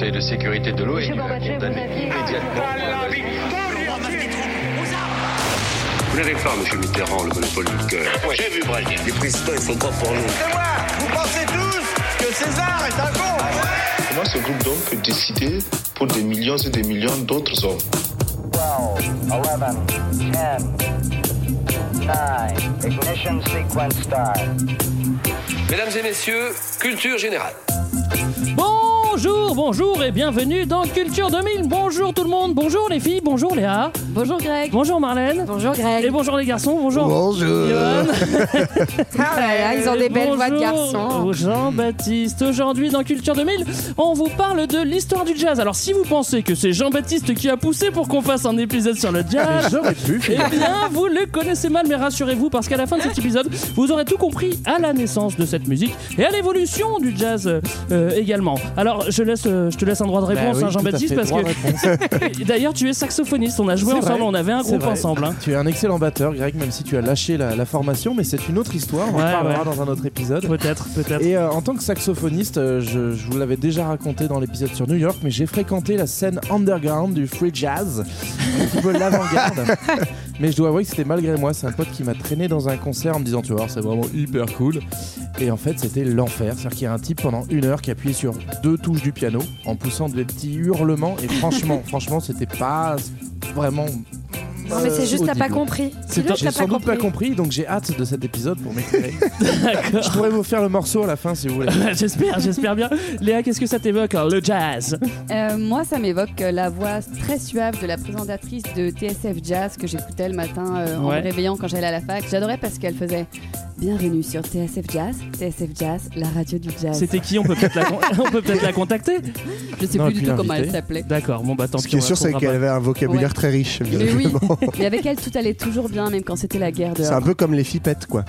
Conseil de sécurité de l'ONU a condamné immédiatement. Vous n'avez pas, monsieur Mitterrand, le monopole du cœur. Moi, j'ai vu Brazil. Les présidents, ils sont pas pour nous. Moi, vous pensez tous que César est un con Comment ce groupe d'hommes peut décider pour des millions et des millions d'autres hommes 12, 11, 10, 9, ignition sequence start. Mesdames et messieurs, culture générale. Bonjour, bonjour et bienvenue dans Culture 2000. Bonjour tout le monde, bonjour les filles, bonjour Léa, Bonjour Greg. bonjour Marlène. Bonjour Greg. Et bonjour les garçons, bonjour. Bonjour. Ah là là, ils ont des belles voix de Bonjour garçons. Jean-Baptiste. Aujourd'hui dans Culture 2000, on vous parle de l'histoire du jazz. Alors si vous pensez que c'est Jean-Baptiste qui a poussé pour qu'on fasse un épisode sur le jazz, J'aurais pu. eh bien vous le connaissez mal, mais rassurez-vous parce qu'à la fin de cet épisode, vous aurez tout compris à la naissance de cette musique et à l'évolution du jazz euh, également. Alors je laisse, euh, je te laisse un droit de réponse, Bah oui, hein, Jean-Baptiste, parce que d'ailleurs tu es saxophoniste. On a joué ensemble, vrai. on avait un groupe vrai. ensemble. hein. Tu es un excellent batteur, Greg, même si tu as lâché la, la formation, mais c'est une autre histoire. On en parlera ouais. dans un autre épisode. Peut-être, peut-être. Et euh, en tant que saxophoniste, euh, je, je vous l'avais déjà raconté dans l'épisode sur New York, mais j'ai fréquenté la scène underground du free jazz, un petit peu l'avant-garde. mais je dois avouer que c'était malgré moi. C'est un pote qui m'a traîné dans un concert en me disant Tu voir, c'est vraiment hyper cool. Et en fait, c'était l'enfer. C'est-à-dire qu'il y a un type pendant une heure qui appuyait sur deux touches du piano en poussant des petits hurlements. Et franchement, franchement, c'était pas vraiment. Non, mais c'est juste, t'as pas compris. C'est C'est juste, j'ai t'as sans pas doute pas compris. donc j'ai hâte de cet épisode pour m'éclairer. D'accord. Je pourrais vous faire le morceau à la fin si vous voulez. j'espère, j'espère bien. Léa, qu'est-ce que ça t'évoque, hein, le jazz? Euh, moi, ça m'évoque euh, la voix très suave de la présentatrice de TSF Jazz que j'écoutais le matin euh, en Ouais. me réveillant quand j'allais à la fac. J'adorais parce qu'elle faisait Bienvenue sur TSF Jazz, TSF Jazz, la radio du jazz. C'était qui? On peut peut-être la, con- on peut peut-être la contacter? Je sais Non, plus du tout comment elle s'appelait. D'accord, bon bah tant Ce pis. qui est sûr, c'est trouvera qu'elle pas. avait un vocabulaire Ouais. très riche. Mais oui, visiblement. mais avec elle, tout allait toujours bien, même quand c'était la guerre C'est un peu comme les fipettes, quoi.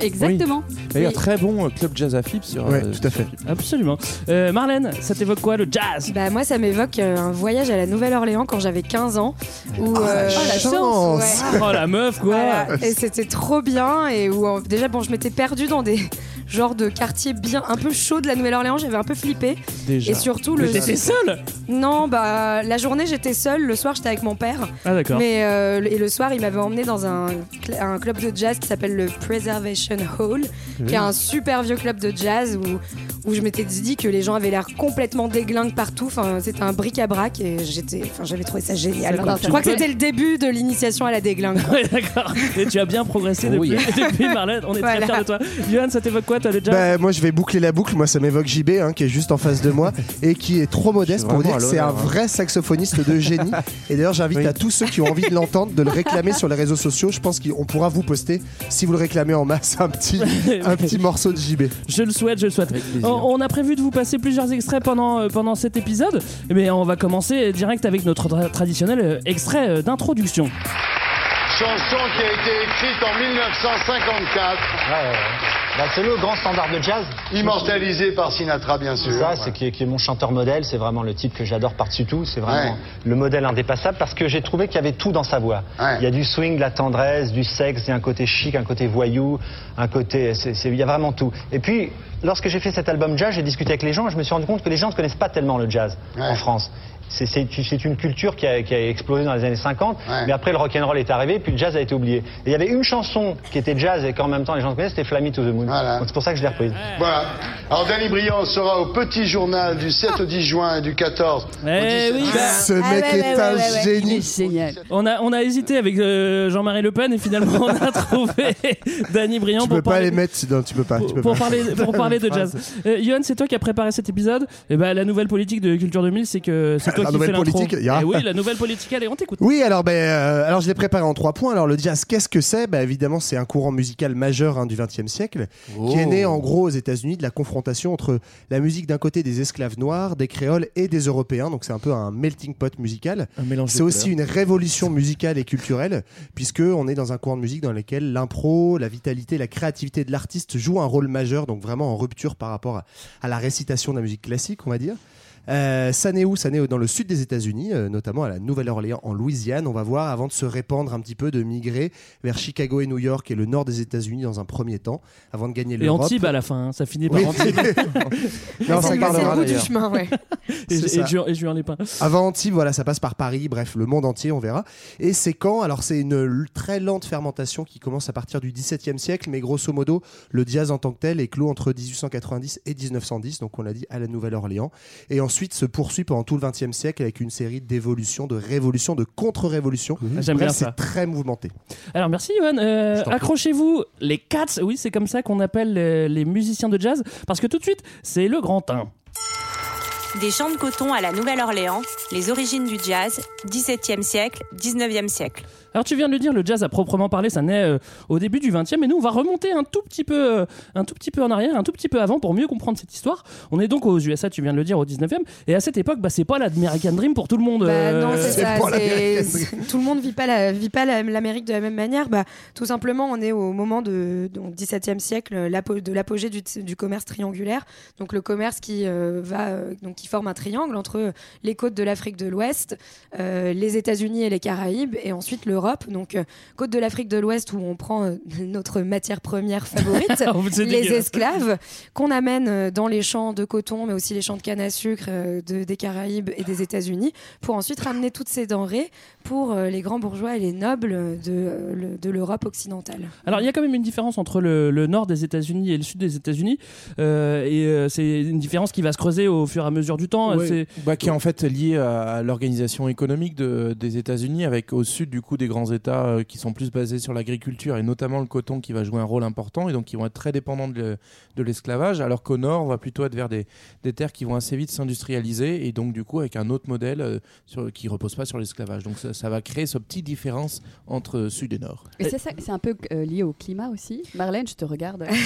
Exactement. D'ailleurs, Oui. très bon euh, club jazz à Flip sur. Ouais, euh, tout à fait. Absolument. Euh, Marlène, ça t'évoque quoi, le jazz? Bah moi ça m'évoque euh, un voyage à la Nouvelle-Orléans quand j'avais 15 ans où euh, Oh, la chance. ouais. Oh la meuf, quoi Voilà. et c'était trop bien et où déjà bon je m'étais perdue dans des genres de quartiers bien un peu chauds de la Nouvelle-Orléans j'avais un peu flippé Déjà. et surtout Mais le t'étais seule non bah la journée j'étais seule le soir j'étais avec mon père Ah d'accord. mais euh, et le soir il m'avait emmené dans un, cl- un club de jazz qui s'appelle le Preservation Hall qui est un super vieux club de jazz où, où je m'étais dit que les gens avaient l'air complètement déglingues partout. Enfin, c'était un bric-à-brac et j'étais, enfin, j'avais trouvé ça génial. Quoi. Je crois que c'était le début de l'initiation à la déglingue. Ouais, d'accord. Et tu as bien progressé Oui. depuis, depuis Marlène. On est très fiers de toi. Johan, ça t'évoque quoi, toi, Bah, moi, je vais boucler la boucle. Moi, ça m'évoque JB, hein, qui est juste en face de moi et qui est trop modeste pour vous dire que c'est un hein. vrai saxophoniste de génie. Et d'ailleurs, j'invite Oui. à tous ceux qui ont envie de l'entendre de le réclamer sur les réseaux sociaux. Je pense qu'on pourra vous poster, si vous le réclamez en masse, un petit, un petit morceau de JB. Je le souhaite, je le souhaite. On, a prévu de vous passer plusieurs extraits pendant, euh, pendant cet épisode, mais on va commencer direct avec notre tra- traditionnel euh, extrait euh, d'introduction. Chanson qui a été écrite en 1954, Bah, c'est le grand standard de jazz. immortalisée par Sinatra, bien sûr. C'est ça, c'est qui, est- qui est mon chanteur modèle, c'est vraiment le type que j'adore par-dessus tout, c'est vraiment Ouais. le modèle indépassable parce que j'ai trouvé qu'il y avait tout dans sa voix. Ouais. Il y a du swing, de la tendresse, du sexe, il y a un côté chic, un côté voyou, un côté, il y a vraiment tout. Et puis, lorsque j'ai fait cet album jazz, j'ai discuté avec les gens, et je me suis rendu compte que les gens ne connaissent pas tellement le jazz en France. C'est- une culture qui a, qui a explosé dans les années 50, Ouais. mais après le rock'n'roll est arrivé, puis le jazz a été oublié. Et il y avait une chanson qui était jazz et qu'en même temps les gens connaissaient, c'était Flammy to the Moon. Voilà. Donc c'est pour ça que je l'ai reprise. Voilà. Alors, Danny Briand sera au petit journal du 7 au 10 juin et du 14. au Eh 17. oui, bah, Ce Ah mec ouais, est ouais, un ouais, ouais, ouais. génie. Il est génial. on a, on a hésité avec euh, Jean-Marie Le Pen et finalement on a trouvé Danny Briand Tu pour peux pas parler- les mettre, non, tu peux pas. Tu peux pour pas. parler, pour parler de jazz. Euh, c'est toi qui as préparé cet épisode. Et ben la nouvelle politique de Culture 2000, c'est que c'est toi La qui nouvelle fais politique, ya. Eh oui, la nouvelle politique, allez, on t'écoute. Oui, alors, ben, euh, alors je l'ai préparé en trois points. Alors le jazz, qu'est-ce que c'est? Ben, Évidemment, c'est un courant musical majeur hein, du XXe siècle, qui est né en gros aux États-Unis de la confrontation entre la musique d'un côté des esclaves noirs, des créoles et des Européens. Donc c'est un peu un melting pot musical. C'est aussi une révolution musicale et culturelle, puisque on est dans un courant de musique dans lequel l'impro, la vitalité, la créativité de l'artiste jouent un rôle majeur, donc vraiment en rupture par rapport à, à la récitation de la musique classique, on va dire. Euh, ça naît où? Ça naît dans le sud des États-Unis, euh, notamment à la Nouvelle-Orléans, en Louisiane. On va voir avant de se répandre un petit peu, de migrer vers Chicago et New York et le nord des États-Unis dans un premier temps, avant de gagner Et l'Europe. Antibes à la fin, hein, ça finit par Oui. Antibes. Non, ça C'est parlera le bout du chemin, ouais. et, et, et Julien Lépin. Avant Antibes, voilà, ça passe par Paris, bref, le monde entier, on verra. Et c'est quand? Alors, c'est une très lente fermentation qui commence à partir du XVIIe siècle, mais grosso modo, le jazz en tant que tel est clos entre 1890 et 1910, donc on l'a dit à la Nouvelle-Orléans. Et ensuite se poursuit pendant tout le XXe siècle avec une série d'évolutions, de révolutions, de contre-révolutions. Ah, J'aime bien ça. c'est très mouvementé. Alors merci Johan. Euh. Accrochez-vous les cats, oui c'est comme ça qu'on appelle les, les musiciens de jazz, parce que tout de suite c'est le grand 1. Des champs de coton à la Nouvelle-Orléans, les origines du jazz, 17e siècle, 19e siècle. Alors tu viens de le dire, le jazz à proprement parler, ça naît euh, au début du 20e, et nous on va remonter un tout petit peu, euh, un tout petit peu en arrière, un tout petit peu avant pour mieux comprendre cette histoire. On est donc aux USA, tu viens de le dire, au 19e, et à cette époque, bah, c'est pas l'American Dream pour tout le monde. Bah euh, non, c'est ça. Tout le monde vit pas la, vit pas la- l'Amérique de la même manière. Bah, tout simplement, on est au moment de donc 17e siècle, de l'apogée du, du commerce triangulaire. Donc le commerce qui euh, va, donc qui forme un triangle entre les côtes de l'Afrique de l'Ouest, euh, les États-Unis et les Caraïbes, et ensuite l'Europe. Donc euh, côte de l'Afrique de l'Ouest où on prend euh, notre matière première favorite, les esclaves qu'on amène euh, dans les champs de coton, mais aussi les champs de canne à sucre de- des Caraïbes et des États-Unis, pour ensuite ramener toutes ces denrées pour les grands bourgeois et les nobles de, le- de l'Europe occidentale. Alors il y a quand même une différence entre le, le nord des États-Unis et le sud des États-Unis, euh, et euh, c'est une différence qui va se creuser au fur et à mesure du temps. Ouais. C'est- Bah, qui est en fait lié à, à l'organisation économique de- des États-Unis, avec au sud du coup des grands États euh, qui sont plus basés sur l'agriculture et notamment le coton qui va jouer un rôle important et donc qui vont être très dépendants de, le- de l'esclavage, alors qu'au nord on va plutôt être vers des, des terres qui vont assez vite s'industrialiser et donc du coup avec un autre modèle euh, sur, qui repose pas sur l'esclavage. Donc ça, ça va créer ce petite différence entre sud et nord. Et c'est ça- c'est un peu euh, lié au climat aussi. Marlène, je te regarde.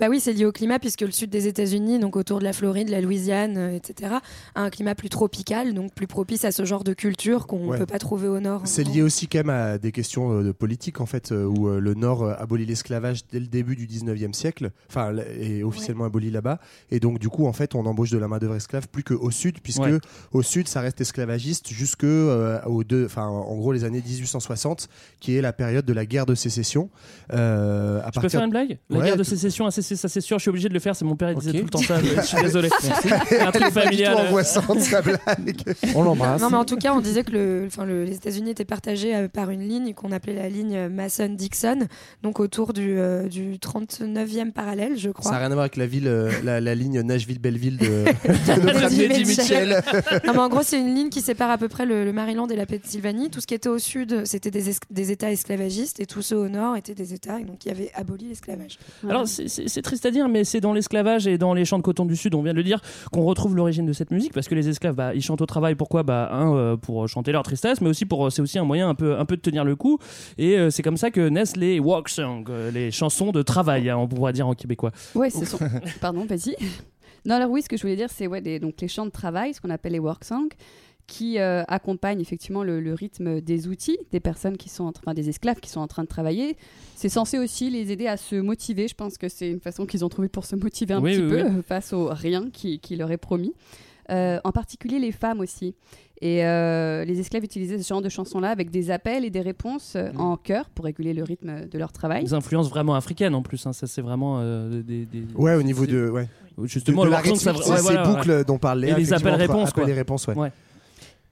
Bah oui, c'est lié au climat puisque le sud des États-Unis, donc autour de la Floride, la Louisiane, euh, etc., a un climat plus tropical, donc plus propice à ce genre de culture qu'on ne Ouais. peut pas trouver au nord. C'est lié aussi quand même à des questions euh, de politique en fait, euh, où euh, le Nord abolit l'esclavage dès le début du 19e siècle, enfin est officiellement aboli là-bas, et donc du coup en fait on embauche de la main d'œuvre esclave plus qu'au sud, puisque Ouais. au sud ça reste esclavagiste jusque euh, aux deux, enfin en gros les années 1860, qui est la période de la guerre de sécession. Euh, à Je peux faire une blague? La Ouais, guerre de sécession, ça c'est sûr, je suis obligé de le faire, c'est mon père il disait Ok. tout le temps ça, je suis désolé. C'est un truc familial. angoissante sa blague. On l'embrasse. Non, mais en tout cas, on disait que le, enfin, le- les États-Unis étaient partagés par une ligne qu'on appelait la ligne Mason-Dixon, donc autour du, euh, du 39e parallèle, je Ça crois. n'a rien à voir avec la ville, euh, la, la ligne Nashville-Belleville de, de notre ami Eddie Mitchell. Non, mais en gros, c'est une ligne qui sépare à peu près le, le Maryland et la Pennsylvanie. Tout ce qui était au sud, c'était des, es- des États esclavagistes, et tous ceux au nord étaient des États donc, qui avaient aboli l'esclavage. Alors c'est triste à dire, mais c'est dans l'esclavage et dans les champs de coton du sud, on vient de le dire, qu'on retrouve l'origine de cette musique, parce que les esclaves, bah, ils chantent au travail. Pourquoi? Bah, un, euh, pour chanter leur tristesse, mais aussi pour, c'est aussi un moyen un peu, un peu de tenir le coup. Et euh, c'est comme ça que naissent les walk songs, euh, les chansons de travail, hein, on pourrait dire en québécois. Ouais, ce sont. Pardon, vas-y. Non, alors oui, ce que je voulais dire, c'est ouais, des- donc les chants de travail, ce qu'on appelle les work songs, qui euh, accompagnent effectivement le, le rythme des outils, des personnes qui sont, en train- enfin, des esclaves qui sont en train de travailler. C'est censé aussi les aider à se motiver. Je pense que c'est une façon qu'ils ont trouvé pour se motiver un Oui, petit oui, peu oui. face au rien qui, qui leur est promis. Euh, en particulier les femmes aussi. Et euh, les esclaves utilisaient ce genre de chansons-là avec des appels et des réponses euh, en chœur pour réguler le rythme de leur travail. Des influences vraiment africaines en plus, hein, ça c'est vraiment euh, des, des- Ouais, au niveau de. Ouais. Justement, de, la song, ça- ouais, voilà, ces boucles ouais. dont parlait Et les appels-réponses, réponses, ouais. Ouais.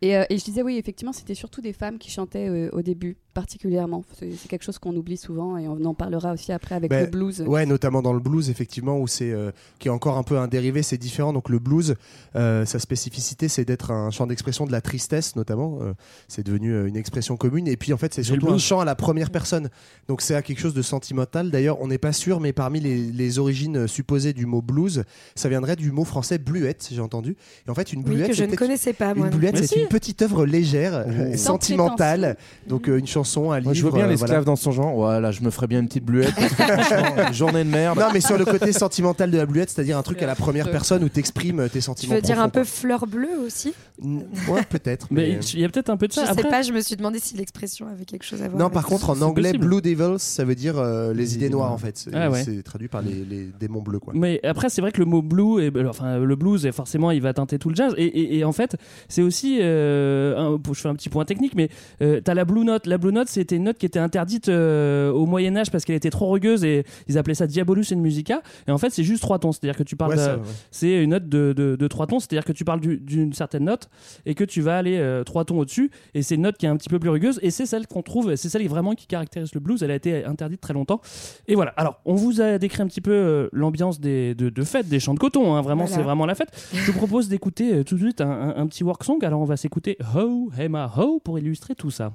Et, euh, et je disais, oui, effectivement, c'était surtout des femmes qui chantaient euh, au début, particulièrement. C'est quelque chose qu'on oublie souvent et on en parlera aussi après avec Ben, le blues. Ouais, notamment dans le blues, effectivement, où c'est euh, qui est encore un peu un dérivé, c'est différent. Donc le blues, euh, sa spécificité, c'est d'être un chant d'expression de la tristesse, notamment. Euh, c'est devenu euh, une expression commune. Et puis en fait, c'est surtout un chant à la première personne. Donc c'est à quelque chose de sentimental. D'ailleurs, on n'est pas sûr, mais parmi les, les origines supposées du mot blues, ça viendrait du mot français bluette, j'ai entendu. Et en fait, une Oui, bluette, que je ne connaissais pas, moi. Une bluette, c'est si. une petite œuvre légère, sentimentale. Donc euh, une chanson chanson, un Moi, je veux bien euh, l'esclave voilà. dans son genre. Voilà, je me ferais bien une petite bluette. journée de merde. Non, mais sur le côté sentimental de la bluette, c'est-à-dire un truc à la première personne où t'exprimes tes Tu sentiments. veux dire un peu fleur bleue aussi. Ouais, peut-être. Mais il y a peut-être un peu de Je ça. sais Après, pas, je me suis demandé si l'expression avait quelque chose à voir. Non, avec par ça. contre, en anglais. Blue Devils, ça veut dire euh, les idées noires en fait. C'est Ah ouais. c'est traduit par les, les démons bleus, quoi. Mais après, c'est vrai que le mot blue, et, enfin le blues, et forcément, il va teinter tout le jazz. Et, et- et en fait, c'est aussi, euh, un- je fais un petit point technique, mais euh, t'as la blue note. La blue note, c'était une note qui était interdite euh, au Moyen Âge parce qu'elle était trop rugueuse et ils appelaient ça diabolus in musica. Et en fait, c'est juste trois tons, c'est-à-dire que tu parles, Ouais, ouais. c'est une note de, de, de trois tons, c'est-à-dire que tu parles du- d'une certaine note et que tu vas aller euh, trois tons au-dessus. Et c'est une note qui est un petit peu plus rugueuse et c'est celle qu'on trouve, c'est celle vraiment qui caractérise le blues. Elle a été interdite très longtemps. Et voilà. Alors, on vous a décrit un petit peu euh, l'ambiance des, de, de fête, des champs de coton. hein. Vraiment, Voilà. c'est vraiment la fête. Je vous propose d'écouter euh, tout de suite un, un- un petit work song. Alors, on va s'écouter Ho, Hema, Ho pour illustrer tout ça.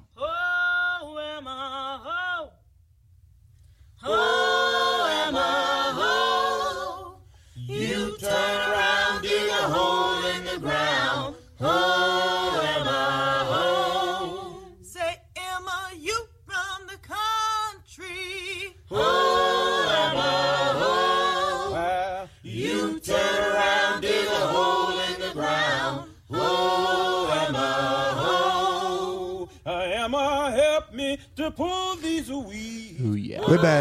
Oh, you turn around, dig a hole in the ground. Oh, Emma, oh. Say, Emma, you from the country. Oh, Emma, oh. You turn around, dig a hole in the ground. Oh, Emma, oh. Emma, help me to pull these weeds. Ouais, bah,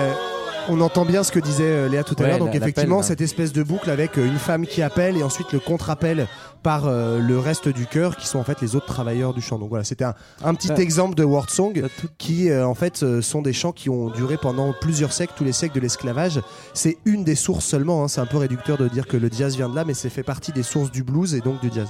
on entend bien ce que disait euh, Léa tout à Ouais, l'heure. Donc, effectivement, cette espèce de boucle avec euh, une femme qui appelle et ensuite le contre-appel par euh, le reste du chœur qui sont en fait les autres travailleurs du chant. Donc, voilà, c'était un, un petit exemple de word song qui, euh, en fait, euh, sont des chants qui ont duré pendant plusieurs siècles, tous les siècles de l'esclavage. C'est une des sources seulement. hein. C'est un peu réducteur de dire que le jazz vient de là, mais c'est fait partie des sources du blues et donc du jazz.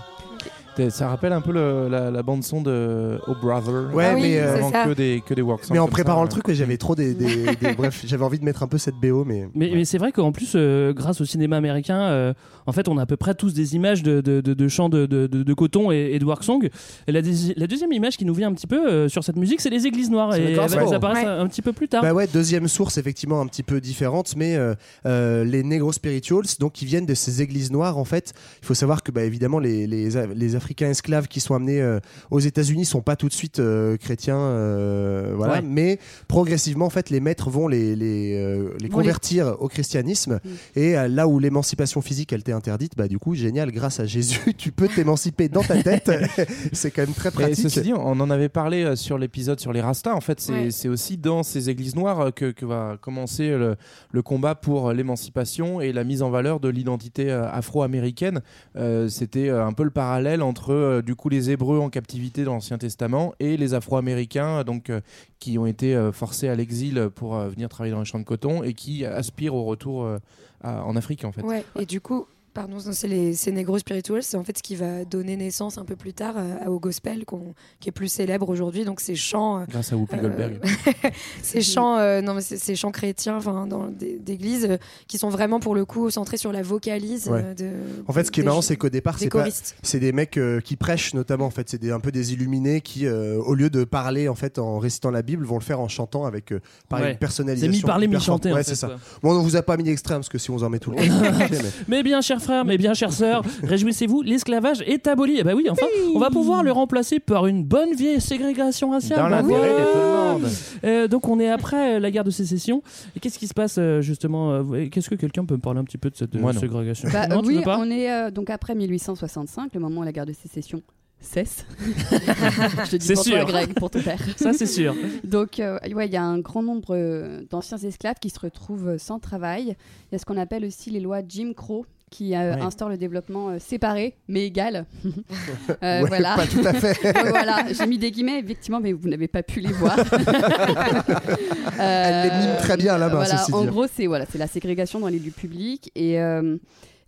Ça rappelle un peu le- la, la bande son de Oh Brother. Ouais, Ah oui, mais, euh, que des que des work songs Mais en préparant ça, le truc, ouais, j'avais trop des, des- des- bref, j'avais envie de mettre un peu cette BO, mais Mais, mais c'est vrai qu'en plus, euh, grâce au cinéma américain, euh, en fait, on a à peu près tous des images de, de, de, de chants de, de, de- de coton et, et de work song. Et la, deuxi- la deuxième image qui nous vient un petit peu euh, sur cette musique, c'est les églises noires. Et le elles, elles apparaissent Ouais. un, un petit peu plus tard. Bah ouais, deuxième source effectivement un petit peu différente, mais euh, euh, les Negro Spirituals, donc qui viennent de ces églises noires en fait. Il faut savoir que bah, évidemment les, les, les Africains esclaves qui sont amenés euh, aux États-Unis sont pas tout de suite euh, chrétiens, euh, voilà, Ouais. mais progressivement en fait les maîtres vont les, les, convertir au christianisme et euh, là où l'émancipation physique elle t'est interdite, bah du coup génial, grâce à Jésus tu peux t'émanciper dans ta tête. C'est quand même très pratique. ceci dit, on en avait parlé sur l'épisode sur les Rastas. En fait, c'est Ouais. aussi dans ces églises noires que, que va commencer le, le combat pour l'émancipation et la mise en valeur de l'identité afro-américaine. C'était un peu le parallèle entre euh, du coup les Hébreux en captivité dans l'Ancien Testament et les Afro-Américains donc euh, qui ont été euh, forcés à l'exil pour venir travailler dans les champs de coton et qui aspirent au retour en Afrique en fait. Et du coup, pardon, c'est les c'est Negro Spirituals, c'est en fait ce qui va donner naissance un peu plus tard euh, au gospel qui est plus célèbre aujourd'hui. Donc ces chants, euh, Grâce à Whoopi euh, Goldberg. ces chants, euh, non mais ces chants chrétiens, enfin dans des- d'église, euh, qui sont vraiment pour le coup centrés sur la vocalise. Ouais. de, En fait, ce qui est marrant, c'est qu'au départ, des c'est des mecs euh, qui prêchent notamment. En fait, c'est un peu des illuminés qui, euh, au lieu de parler en fait en récitant la Bible, vont le faire en chantant avec euh, Ouais. une personnalisation. C'est mi-parler, mi-chanter, Ouais, c'est ça. Bon, on vous a pas mis l'extrême parce que si on vous en met tout le temps. Mais- Mais bien, chers frères, mais bien, chères sœurs, réjouissez-vous, l'esclavage est aboli. Et bah oui, enfin, on va pouvoir le remplacer par une bonne vieille ségrégation raciale. Dans l'intérêt de tout le monde. Euh, donc on est après la guerre de sécession. Et qu'est-ce qui se passe euh, justement euh, Qu'est-ce que quelqu'un peut me parler un petit peu de cette Moi, non. ségrégation Bah, Non, oui, on est euh, donc après 1865, le moment où la guerre de sécession cesse. Je te dis C'est pour toi, sûr. Greg, pour ton père. Ça, c'est sûr. Donc, euh, ouais, il y a un grand nombre d'anciens esclaves qui se retrouvent sans travail. Il y a ce qu'on appelle aussi les lois Jim Crow qui euh, Ouais. instaurent le développement euh, séparé mais égal. Euh, Ouais, voilà. Pas tout à fait. Voilà, j'ai mis des guillemets effectivement, mais vous n'avez pas pu les voir. Elle les mime très bien Voilà, ceci en gros, c'est voilà, c'est la ségrégation dans les lieux publics et euh,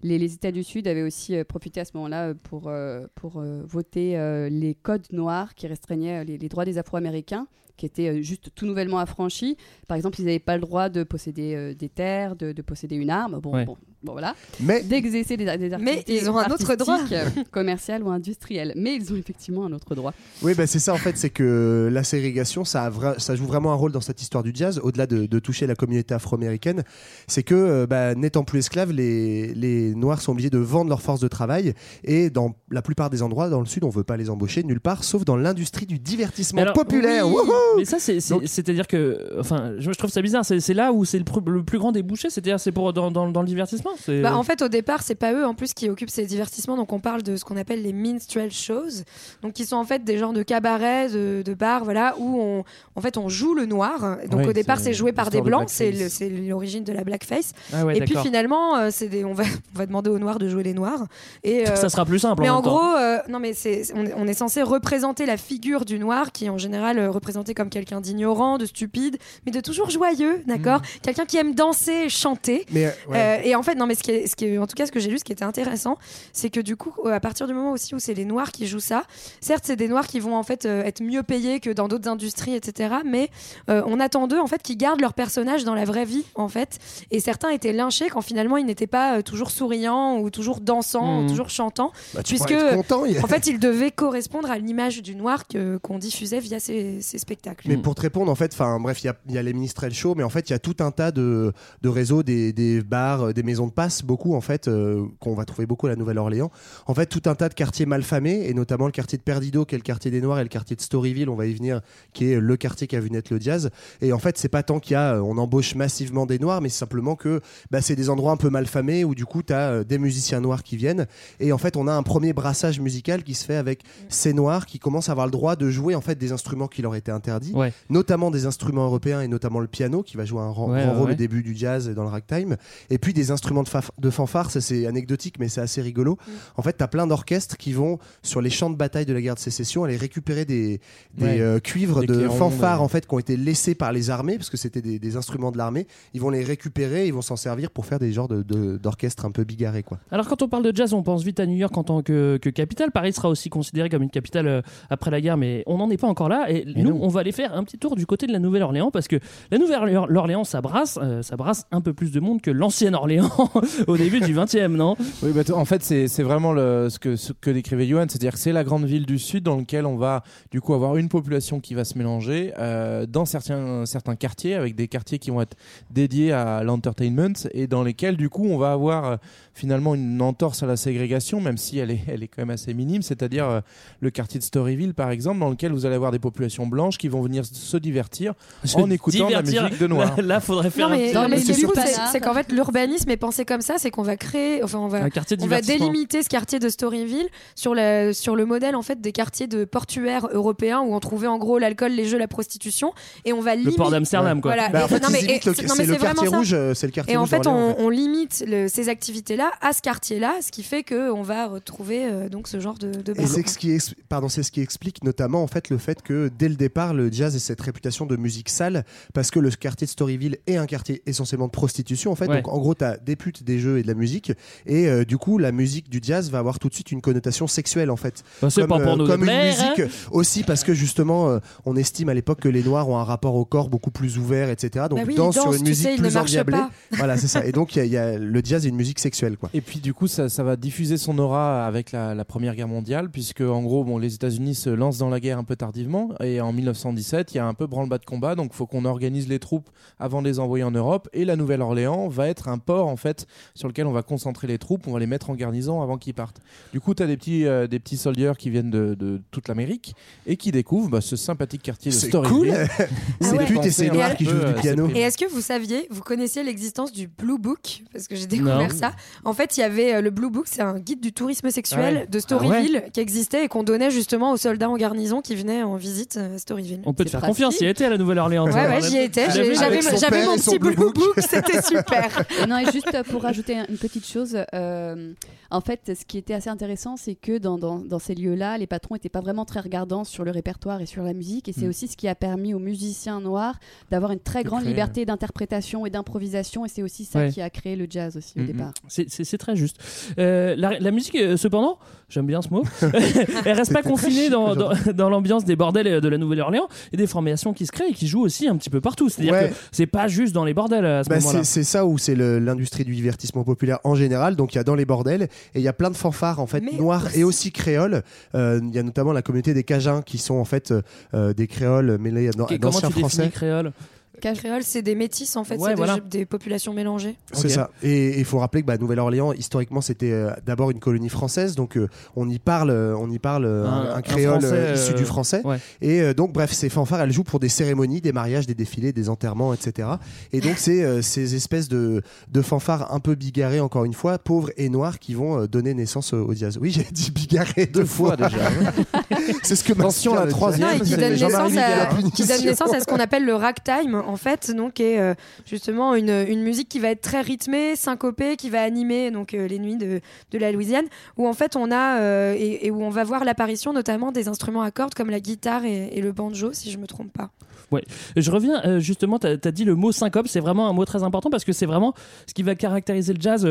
les, les États du Sud avaient aussi euh, profité à ce moment-là pour, euh, pour euh, voter euh, les codes noirs qui restreignaient les, les droits des Afro-Américains qui étaient juste tout nouvellement affranchis. Par exemple, ils n'avaient pas le droit de posséder euh, des terres, de, de posséder une arme. Bon, Ouais. bon, bon voilà, Mais d'exercer des, des Mais ils ont un autre droit. commerciales ou industrielles. Mais ils ont effectivement un autre droit. Oui, bah, c'est ça en fait, c'est que la ségrégation, ça, a vra- ça joue vraiment un rôle dans cette histoire du jazz, au-delà de, de toucher la communauté afro-américaine. C'est que, euh, bah, n'étant plus esclaves, les, les Noirs sont obligés de vendre leur force de travail. Et dans la plupart des endroits, dans le Sud, on veut pas les embaucher nulle part, sauf dans l'industrie du divertissement alors, populaire. oui, mais ça, c'est, c'est- Donc- c'est-à-dire que, enfin, je, je trouve ça bizarre. C'est, c'est là où c'est le, pr- le plus grand débouché. C'est-à-dire, c'est pour dans, dans, dans le divertissement. Bah, en fait, au départ, c'est pas eux en plus qui occupent ces divertissements. Donc, on parle de ce qu'on appelle les minstrel shows, donc qui sont en fait des genres de cabarets, de, de bars, voilà, où on, en fait, on joue le noir. Donc, au départ, c'est joué par des blancs. C'est, l'origine de la blackface. Ah ouais, et puis finalement, euh, c'est des, on va, on va demander aux noirs de jouer les noirs. Et euh, Ça sera plus simple. mais en, gros, euh, non mais c'est, on, est- censé représenter la figure du noir qui est en général euh, représenté comme quelqu'un d'ignorant, de stupide, mais de toujours joyeux, d'accord? Quelqu'un qui aime danser, chanter. Mais, ouais. Et en fait, non mais ce qui, est, ce qui est- en tout cas, ce que j'ai lu, ce qui était intéressant, c'est que du coup, euh, à partir du moment aussi où c'est les noirs qui jouent ça, certes, c'est des noirs qui vont en fait euh, être mieux payés que dans d'autres industries, etc. Mais euh, on attend d'eux en fait qu'ils gardent leur personnage dans la vraie vie, en fait. Et certains étaient lynchés quand finalement ils n'étaient pas toujours souriants ou toujours dansants ou toujours chantants, Bah, puisque content, a- en fait ils devaient correspondre à l'image du noir que qu'on diffusait via ces, ces spectacles. Mais pour te répondre, en fait, enfin bref, il y a, y a les ministrel show, mais en fait, il y a tout un tas de, de réseaux, des, des bars, des maisons de passe, beaucoup en fait, euh, qu'on va trouver beaucoup à la Nouvelle-Orléans. En fait, tout un tas de quartiers malfamés, et notamment le quartier de Perdido, qui est le quartier des Noirs, et le quartier de Storyville, on va y venir, qui est le quartier qui a vu naître le jazz. Et en fait, c'est pas tant qu'il y a, euh, on embauche massivement des Noirs, mais c'est simplement que bah, c'est des endroits un peu malfamés où du coup, tu as des musiciens noirs qui viennent. Et en fait, on a un premier brassage musical qui se fait avec ces Noirs qui commencent à avoir le droit de jouer en fait des instruments qui leur étaient interdits, Ouais. notamment des instruments européens et notamment le piano qui va jouer un grand, Ouais, grand ouais, rôle au début du jazz et dans le ragtime. Et puis des instruments de, de fanfare, ça c'est anecdotique mais c'est assez rigolo. Mm. En fait, tu as plein d'orchestres qui vont sur les champs de bataille de la guerre de sécession aller récupérer des, des Ouais. euh, cuivres Des de fanfare en fait qui ont été laissés par les armées parce que c'était des, des instruments de l'armée. Ils vont les récupérer, ils vont s'en servir pour faire des genres de- de- d'orchestres un peu bigarrés quoi. Alors quand on parle de jazz, on pense vite à New York en tant que, que capitale. Paris sera aussi considéré comme une capitale euh, après la guerre, mais on n'en est pas encore là. Et nous, non. on va aller faire un petit tour du côté de la Nouvelle-Orléans parce que la Nouvelle-Orléans, ça brasse, euh, ça brasse un peu plus de monde que l'ancienne Orléans au début du 20e, non? Oui, bah, en fait, c'est c'est vraiment le, ce que, ce que décrivait Johan, c'est-à-dire que c'est la grande ville du Sud dans laquelle on va du coup avoir une population qui va se mélanger euh, dans certains, certains quartiers, avec des quartiers qui vont être dédiés à l'entertainment et dans lesquels du coup on va avoir euh, finalement une entorse à la ségrégation, même si elle est, elle est quand même assez minime, c'est-à-dire euh, le quartier de Storyville par exemple, dans lequel vous allez avoir des populations blanches qui vont venir se divertir en écoutant la musique de noir. Là, là, faudrait faire Non mais, un non, mais petit- du coup, super. c'est c'est qu'en fait l'urbanisme est pensé comme ça, c'est qu'on va créer, enfin on va, quartier on va délimiter ce quartier de Storyville sur, la, sur le modèle en fait des quartiers de portuaires européens où on trouvait en gros l'alcool, les jeux, la prostitution, et on va Le limiter. port d'Amsterdam, quoi. Voilà. Bah, en Et- fait, non, ils mais- imitent et- le- non, mais c'est le c'est quartier rouge, euh, c'est le quartier Et en rouge fait, on, on limite le- ces activités-là à ce quartier-là, ce qui fait qu'on va retrouver euh, donc ce genre de, de Et c'est ce qui ex- pardon, c'est ce qui explique notamment en fait le fait que dès le départ le jazz ait cette réputation de musique sale parce que le quartier de Storyville est un quartier essentiellement de prostitution en fait. Ouais. Donc en gros tu as des des jeux et de la musique et euh, du coup la musique du jazz va avoir tout de suite une connotation sexuelle en fait. Bah, comme, pas pour euh, nous comme de une plaire, hein. musique aussi parce que justement euh, on estime à l'époque que les noirs ont un rapport au corps beaucoup plus ouvert etc. Donc Bah oui, sur une musique sais, plus endiablée. Voilà c'est ça. Et donc il y a- y a, le jazz est une musique sexuelle quoi. Et puis du coup, ça, ça va diffuser son aura avec la, la Première Guerre mondiale, puisque en gros, bon, les États-Unis se lancent dans la guerre un peu tardivement, et en 1917, il y a un peu branle-bas de combat, donc il faut qu'on organise les troupes avant de les envoyer en Europe, et la Nouvelle-Orléans va être un port en fait sur lequel on va concentrer les troupes, on va les mettre en garnison avant qu'ils partent. Du coup, tu as des petits, euh, des petits soldats qui viennent de, de toute l'Amérique et qui découvrent bah, ce sympathique quartier de C'est Storyville. cool. Ces ouais. putes et ces Pensez un noirs qui jouent du piano. Et est-ce que vous saviez, vous connaissiez l'existence du Blue Book? Parce que j'ai découvert Non. ça. En fait, il y avait euh, le Blue Book, c'est un guide du tourisme sexuel Ouais. de Storyville qui existait et qu'on donnait justement aux soldats en garnison qui venaient en visite euh, à Storyville. On peut te C'est faire confiance, il y a été à la Nouvelle-Orléans. Ouais, ouais, j'y étais. J'avais mon et petit Blue. Book, c'était super. non, et juste pour rajouter une petite chose, euh, en fait, ce qui était assez intéressant, c'est que dans, dans, dans ces lieux-là, les patrons n'étaient pas vraiment très regardants sur le répertoire et sur la musique. Et c'est Mm. aussi ce qui a permis aux musiciens noirs d'avoir une très De grande créer, liberté d'interprétation et d'improvisation. Et c'est aussi ça Ouais. qui a créé le jazz aussi au Mhm. départ. C'est- très juste. Euh, la, la musique, euh, cependant, j'aime bien ce mot, elle reste pas confinée dans, dans, l'ambiance des bordels euh, de la Nouvelle-Orléans et des formations qui se créent et qui jouent aussi un petit peu partout. C'est-à-dire Ouais. que c'est pas juste dans les bordels à ce Bah, moment-là. c'est ça où c'est l'industrie du divertissement populaire en général. Donc il y a dans les bordels et il y a plein de fanfares en fait Mais noires aussi- et aussi créoles. Euh, Il y a notamment la communauté des Cajuns qui sont en fait euh, des créoles mêlés à Et comment d'anciens français. créole? Créole, c'est des métis en fait, Ouais, c'est voilà. des, des populations mélangées. C'est ça. Et il faut rappeler que bah, Nouvelle-Orléans, historiquement, c'était euh, d'abord une colonie française, donc euh, on y parle, euh, on y parle euh, Un- un, un créole français, euh, issu euh, du français. ouais. Et euh, donc, bref, ces fanfares, elles jouent pour des cérémonies, des mariages, des défilés, des enterrements, etc. Et donc, c'est euh, ces espèces de, de fanfares un peu bigarrées, encore une fois, pauvres et noires, qui vont euh, donner naissance au, jazz. Oui, j'ai dit bigarré deux, fois. déjà. c'est ce que Attention, la troisième. Non, et qui c'est donne, Jean-Marie naissance à, qui donne naissance à ce qu'on appelle le ragtime, en fait, donc est euh, justement une, une musique qui va être très rythmée, syncopée, qui va animer donc euh, les nuits de, de la Louisiane, où en fait on a euh, et, où on va voir l'apparition notamment des instruments à cordes comme la guitare et, le banjo, si je me trompe pas. Ouais. Je reviens justement, tu as, dit le mot syncope, c'est vraiment un mot très important parce que c'est vraiment ce qui va caractériser le jazz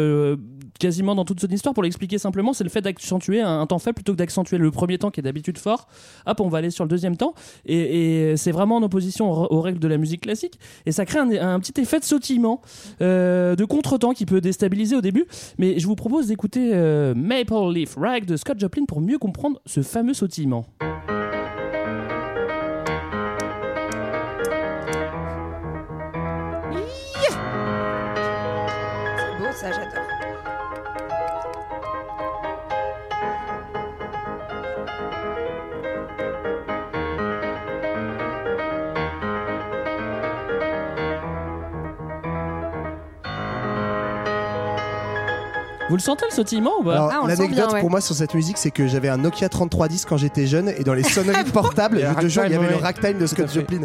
quasiment dans toute son histoire. Pour l'expliquer simplement, c'est le fait d'accentuer un, temps faible plutôt que d'accentuer le premier temps qui est d'habitude fort. Hop, on va aller sur le deuxième temps et, c'est vraiment en opposition aux règles de la musique classique et ça crée un, petit effet de sautillement, euh, de contretemps qui peut déstabiliser au début. Mais je vous propose d'écouter euh, Maple Leaf Rag de Scott Joplin pour mieux comprendre ce fameux sautillement. Vous le sentez le sautillement ou pas Alors, Ah, on le sent l'anecdote bien, ouais. pour moi sur cette musique, c'est que j'avais un Nokia 3310 quand j'étais jeune et dans les sonneries portables, Il y a je te jure, il y Ragtime, avait le ragtime de Scott. Joplin.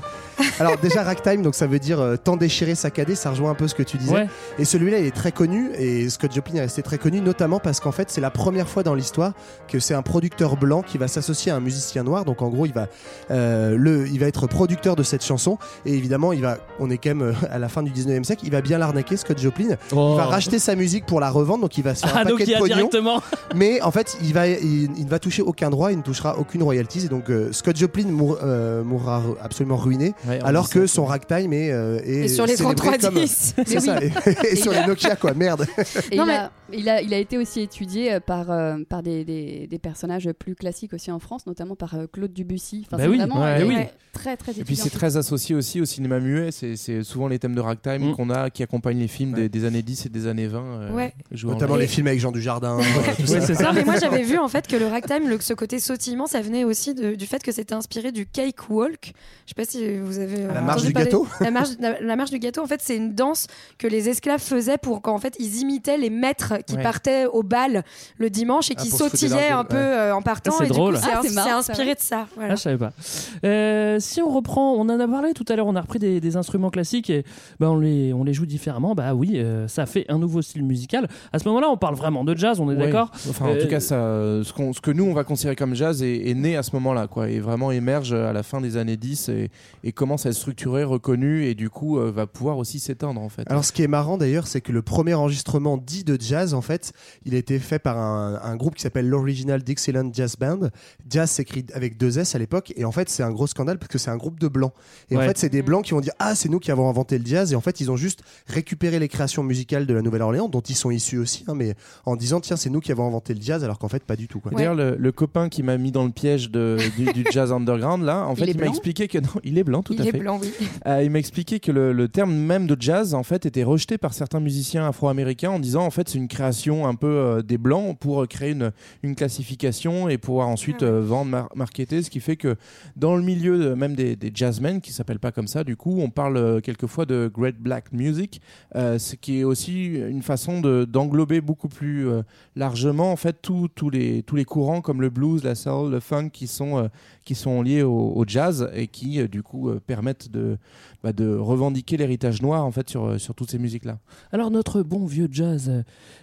Alors déjà ragtime, donc ça veut dire euh, temps déchiré, saccadé, ça rejoint un peu ce que tu disais. Ouais. Et celui-là, il est très connu et Scott Joplin est resté très connu, notamment parce qu'en fait, c'est la première fois dans l'histoire que c'est un producteur blanc qui va s'associer à un musicien noir. Donc en gros, il va, euh, le, il va être producteur de cette chanson et évidemment, il va, on est quand même euh, à la fin du 19e siècle, il va bien l'arnaquer, Scott Joplin. Il va racheter sa musique pour la revendre, donc il va se faire Oh. Ah, un donc paquet il y de a pognon. directement. Mais en fait, il va, il, il ne va toucher aucun droit, il ne touchera aucune royalties. Et donc, euh, Scott Joplin mour- mourra absolument ruiné, Ouais, alors que son ragtime est, euh, est Et sur les célébré comme- 3310. C'est ça, et, et sur les Nokia, quoi, merde. Et Non, il, mais- a, il, a, il a été aussi étudié euh, par, euh, par des, des, des personnages plus classiques aussi en France, notamment par euh, Claude Debussy. Enfin, Bah c'est oui, vraiment ouais, oui. très très Et puis c'est très associé aussi au cinéma muet, c'est souvent les thèmes de ragtime Mm. qu'on a qui accompagnent les films des, des années 10 et des années 20. euh, Ouais. Notamment les films avec Jean Dujardin. tout ça. Non, mais moi j'avais vu en fait que le ragtime, le, ce côté sautillement, ça venait aussi de- du fait que c'était inspiré du cake walk. Je sais pas si vous avez. Euh, La marche du parler- gâteau la marche, la, la marche du gâteau, en fait, c'est une danse que les esclaves faisaient pour quand en fait ils imitaient les maîtres qui Ouais. partaient au bal le dimanche et Ah, qui sautillaient un peu ouais. euh, en partant. Ah, c'est et du drôle. coup, c'est Ah, inspiré de ça. Voilà. Ah, je savais pas. Euh, si on reprend, on en a parlé tout à l'heure, on a repris des, des instruments classiques et ben on, les, on les joue différemment. Bah oui, euh, ça fait un nouveau style musical. À ce moment-là, on parle vraiment de jazz, on est Ouais. d'accord Enfin, en tout cas, ça, ce, que nous on va considérer comme jazz est, est né à ce moment-là, quoi, et vraiment émerge à la fin des années 10 et, et commence à être structuré, reconnu, et du coup euh, va pouvoir aussi s'éteindre en fait. Alors, ce qui est marrant d'ailleurs, c'est que le premier enregistrement dit de jazz, en fait, il a été fait par un, un groupe qui s'appelle l'Original Dixieland Jazz Band. Jazz s'écrit avec deux S à l'époque, et en fait, c'est un gros scandale parce que c'est un groupe de blancs. Et en Ouais. fait, c'est des blancs qui vont dire Ah, c'est nous qui avons inventé le jazz, et en fait, ils ont juste récupéré les créations musicales de la Nouvelle-Orléans, dont ils sont issus aussi, hein, mais en disant Tiens, c'est nous qui avons inventé le jazz, alors qu'en fait, pas du tout. Quoi. D'ailleurs, le, le copain qui m'a mis dans le piège de, du, du jazz underground, là, en Il fait, il, m'a expliqué que non, il est blanc, tout Il à est fait. blanc, oui. Euh, il m'a expliqué que le, le terme même de jazz, en fait, était rejeté par certains musiciens afro-américains en disant, en fait, c'est une création un peu euh, des blancs pour euh, créer une, une classification et pouvoir ensuite Ah ouais. vendre, mar- marketer, ce qui fait que dans le milieu même des, des jazzmen, qui s'appellent pas comme ça, du coup, on parle quelquefois de great black music, ce qui est aussi une façon de- d'englober beaucoup plus largement, en fait, tous les, tous les courants comme le blues, la soul, le funk qui sont, qui sont liés au, au jazz et qui, du coup, euh, permettent de, bah, de revendiquer l'héritage noir, en fait, sur, euh, sur toutes ces musiques-là. Alors notre bon vieux jazz euh,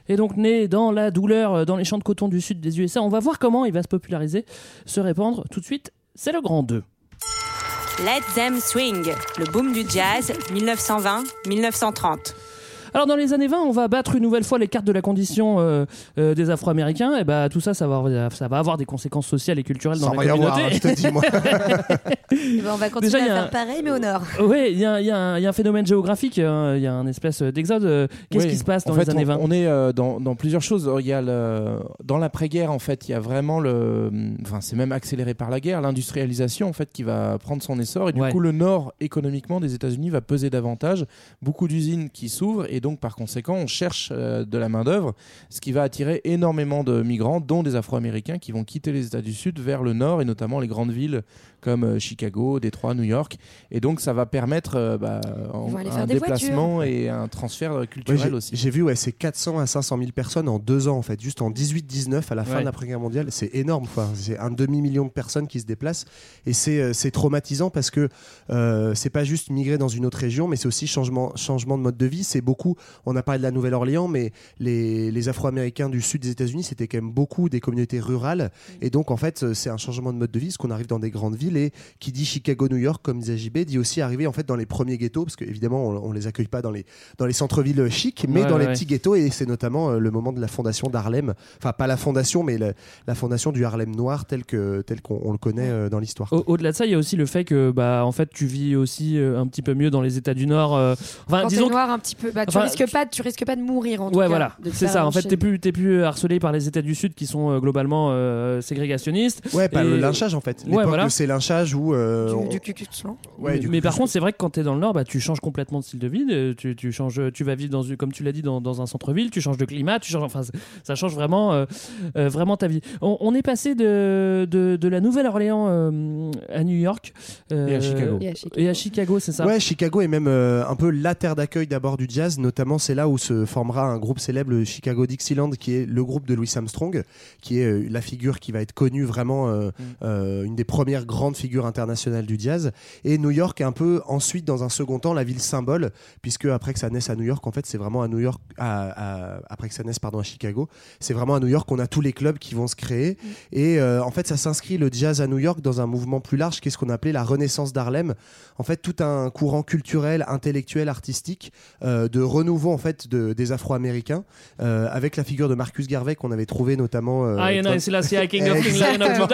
est donc né dans la douleur, euh, dans les champs de coton du sud des USA. On va voir comment il va se populariser, se répandre. Tout de suite, c'est le grand 2. Let Them Swing, le boom du jazz, 1920-1930. Alors dans les années 20, on va battre une nouvelle fois les cartes de la condition euh, euh, des Afro-Américains. Et bah tout ça, ça va, ça va avoir des conséquences sociales et culturelles dans Sans la rien communauté. voir, hein, je te dis, moi. Eh ben, on va continuer Déjà, y à a faire un- pareil, mais au nord. Oui, il y, a- y un il y a un phénomène géographique, hein, il y a un espèce d'exode. Euh, Qu'est-ce Oui. qui se passe dans En fait, les années on, 20 on est euh, dans, dans plusieurs choses. Il y a le, dans l'après-guerre, en fait, il y a vraiment le, enfin, c'est même accéléré par la guerre, l'industrialisation, en fait, qui va prendre son essor. Et du Ouais. coup, le nord économiquement des États-Unis va peser davantage. Beaucoup d'usines qui s'ouvrent et donc, par conséquent, on cherche euh, de la main d'œuvre, ce qui va attirer énormément de migrants, dont des Afro-Américains, qui vont quitter les États du Sud vers le nord et notamment les grandes villes comme euh, Chicago, Détroit, New York. Et donc, ça va permettre euh, bah, en- un déplacement et un transfert euh, Ouais, culturel aussi. J'ai vu, ouais, c'est 400 à 500 000 personnes en deux ans, en fait, juste en 18-19, à la fin Ouais. de l'après-guerre mondiale. C'est énorme, quoi. C'est un demi-million de personnes qui se déplacent. Et c'est euh, c'est traumatisant parce que euh, c'est pas juste migrer dans une autre région, mais c'est aussi changement, changement de mode de vie. C'est beaucoup, on a parlé de la Nouvelle-Orléans, mais les, les Afro-Américains du sud des États-Unis, c'était quand même beaucoup des communautés rurales. Et donc, en fait, c'est un changement de mode de vie, parce qu'on arrive dans des grandes villes. Et qui dit Chicago, New York, comme disait JB, dit aussi arriver en fait dans les premiers ghettos, parce qu'évidemment, on, on les accueille pas dans les, dans les centres-villes chics, mais Ouais, dans les ouais. petits ghettos. Et c'est notamment euh, le moment de la fondation d'Harlem. Enfin, pas la fondation, mais la, la fondation du Harlem noir tel que tel qu'on on le connaît euh, dans l'histoire. Au- Au-delà de ça, il y a aussi le fait que, bah, en fait, tu vis aussi euh, un petit peu mieux dans les États du Nord. euh, Enfin, Quand disons noir un petit peu, bah, tu Enfin, risques pas, tu risques pas de mourir en tout Ouais, cas. voilà, c'est ça. En fait, t'es plus, t'es plus harcelé par les États du Sud qui sont euh, globalement euh, ségrégationnistes. Ouais, pas Et- le lynchage en fait. Ouais, L'époque voilà. de ces lynchages où. euh, Du Klan. Ouais, mais du par contre, c'est vrai que quand tu es dans le Nord, bah, tu changes complètement de style de vie. euh, Tu, tu changes, tu vas vivre dans, une- comme tu l'as dit, dans, dans un centre-ville. Tu changes de climat. Tu changes, enfin, ça change vraiment, euh, euh, vraiment ta vie. On, on est passé de, de, de la Nouvelle-Orléans euh, à New York euh, Et à Chicago. Et à Chicago. C'est ça. Ouais, Chicago est même euh, un peu la terre d'accueil d'abord du jazz, notamment c'est là où se formera un groupe célèbre, le Chicago Dixieland, qui est le groupe de Louis Armstrong, qui est euh, la figure qui va être connue vraiment, euh, euh, une des premières grandes figures internationales du jazz. Et New York est un peu ensuite, dans un second temps, la ville symbole, puisque après que ça naisse à New York, en fait, c'est vraiment à New York, à- à- après que ça naisse pardon à Chicago, c'est vraiment à New York qu'on a tous les clubs qui vont se créer. Et euh, en fait, ça s'inscrit le jazz à New York dans un mouvement plus large, qui est ce qu'on appelait la Renaissance d'Harlem. En fait, tout un courant culturel, intellectuel, artistique euh, de renouveau en fait de- des Afro-Américains, euh, avec la figure de Marcus Garvey qu'on avait trouvé notamment. Ah, dans- c'est la King of King Exactement. Lion of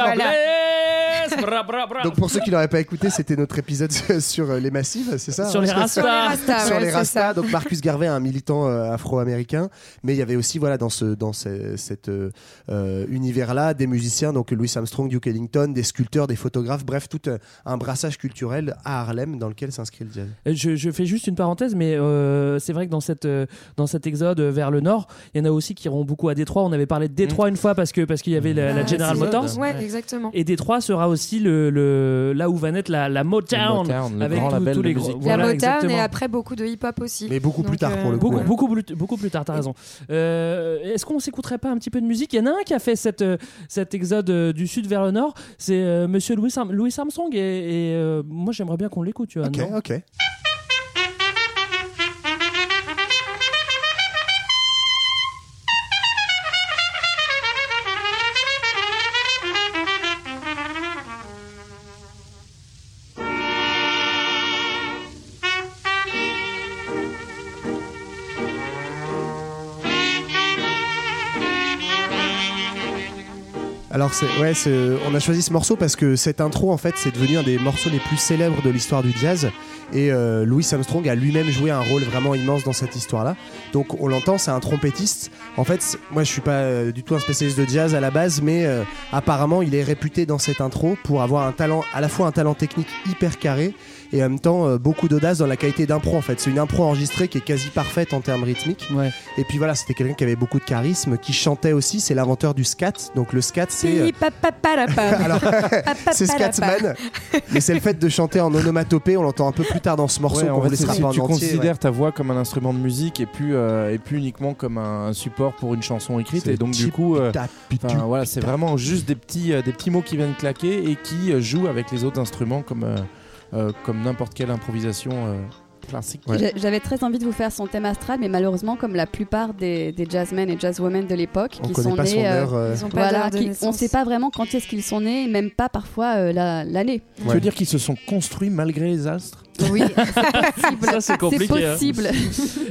Donc pour ceux qui l'auraient pas écouté, c'était notre épisode sur euh, les massives, c'est ça Sur hein les que- Rastas. Rastas, sur les Rastas. Donc Marcus Garvey, un militant euh, afro-américain, mais il y avait aussi voilà dans ce dans ce, cet euh, univers-là des musiciens, donc Louis Armstrong, Duke Ellington, des sculpteurs, des photographes, bref tout un brassage culturel à Harlem dans lequel s'inscrit le jazz. Je, je fais juste une parenthèse, mais euh, c'est vrai que dans, cette, euh, dans cet exode euh, vers le nord, il y en a aussi qui iront beaucoup à Détroit. On avait parlé de Détroit une fois parce que parce qu'il y avait la, la Ah, General c'est- Motors. Ouais, exactement. Et Détroit sera aussi le, le- là où va naître la, la Motown, Motown, avec grand tous- les gros- La voilà, Motown exactement. et après beaucoup de hip-hop aussi. Mais beaucoup plus tard, pour le coup. Beaucoup, Ouais. beaucoup, plus, beaucoup plus tard, t'as raison. Euh, Est-ce qu'on s'écouterait pas un petit peu de musique? Il y en a un qui a fait cette, euh, cet exode euh, du sud vers le nord, c'est euh, Monsieur Louis, Louis Armstrong, et, et, euh, moi j'aimerais bien qu'on l'écoute, tu vois. Ok, non? ok. Alors c'est ouais, on a choisi ce morceau parce que cette intro en fait c'est devenu un des morceaux les plus célèbres de l'histoire du jazz et euh, Louis Armstrong a lui-même joué un rôle vraiment immense dans cette histoire-là. Donc on l'entend, c'est un trompettiste. En fait, moi je suis pas euh, du tout un spécialiste de jazz à la base, mais euh, apparemment il est réputé dans cette intro pour avoir un talent, à la fois un talent technique hyper carré et en même temps euh, beaucoup d'audace dans la qualité d'impro en fait. C'est une impro enregistrée qui est quasi parfaite en termes rythmiques. Ouais. Et puis voilà, c'était quelqu'un qui avait beaucoup de charisme, qui chantait aussi. C'est l'inventeur du scat. Donc le scat, c'est alors, c'est Scatman, mais c'est le fait de chanter en onomatopée. On l'entend un peu plus tard dans ce morceau Ouais, qu'on vous laissera pas en tu entier. considères ouais. ta voix comme un instrument de musique et plus, euh, et plus uniquement comme un, support pour une chanson écrite. C'est Et donc, du coup, euh, voilà, c'est vraiment juste des petits, euh, des petits mots qui viennent claquer et qui euh, jouent avec les autres instruments comme, euh, euh, comme n'importe quelle improvisation euh, classique. J'avais très envie de vous faire son thème astral, mais malheureusement, comme la plupart des, des jazzmen et jazzwomen de l'époque, On qui sont pas nés, son euh, heure. euh, Ils ont pas voilà, d'heure de qui- on naissance. sait pas vraiment quand est-ce qu'ils sont nés, même pas parfois euh, la- l'année. Tu veux dire qu'ils se sont construits malgré les astres? Oui, c'est possible. Ça, c'est compliqué. hein. possible.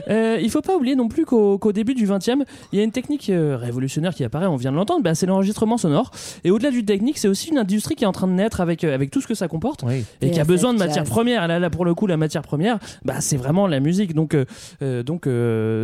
Euh, il faut pas oublier non plus qu'au début du 20e, il y a une technique euh, révolutionnaire qui apparaît, on vient de l'entendre, bah, c'est l'enregistrement sonore. Et au-delà du technique, c'est aussi une industrie qui est en train de naître avec, euh, avec tout ce que ça comporte et Et qui a besoin de matière première. Là, là, pour le coup, la matière première, bah, c'est vraiment la musique. Donc, euh, donc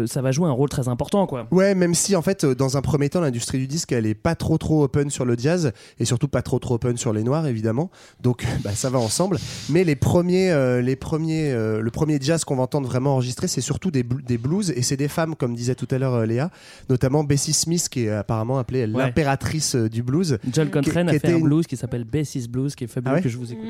ça va jouer un rôle très important. Quoi. Ouais, même si en fait, dans un premier temps, l'industrie du disque, elle est pas trop trop open sur le jazz et surtout pas trop trop open sur les noirs, évidemment. Donc, bah, ça va ensemble. Mais les premiers, euh, les premiers, euh, le premier jazz qu'on va entendre vraiment enregistré, c'est surtout des, bl- des blues et c'est des femmes, comme disait tout à l'heure euh, Léa, notamment Bessie Smith, qui est apparemment appelée l'impératrice euh, du blues. Coltrane qui a fait était un une- blues qui s'appelle Bessie's Blues, qui est fabuleux, Ah ouais que je vous écoute.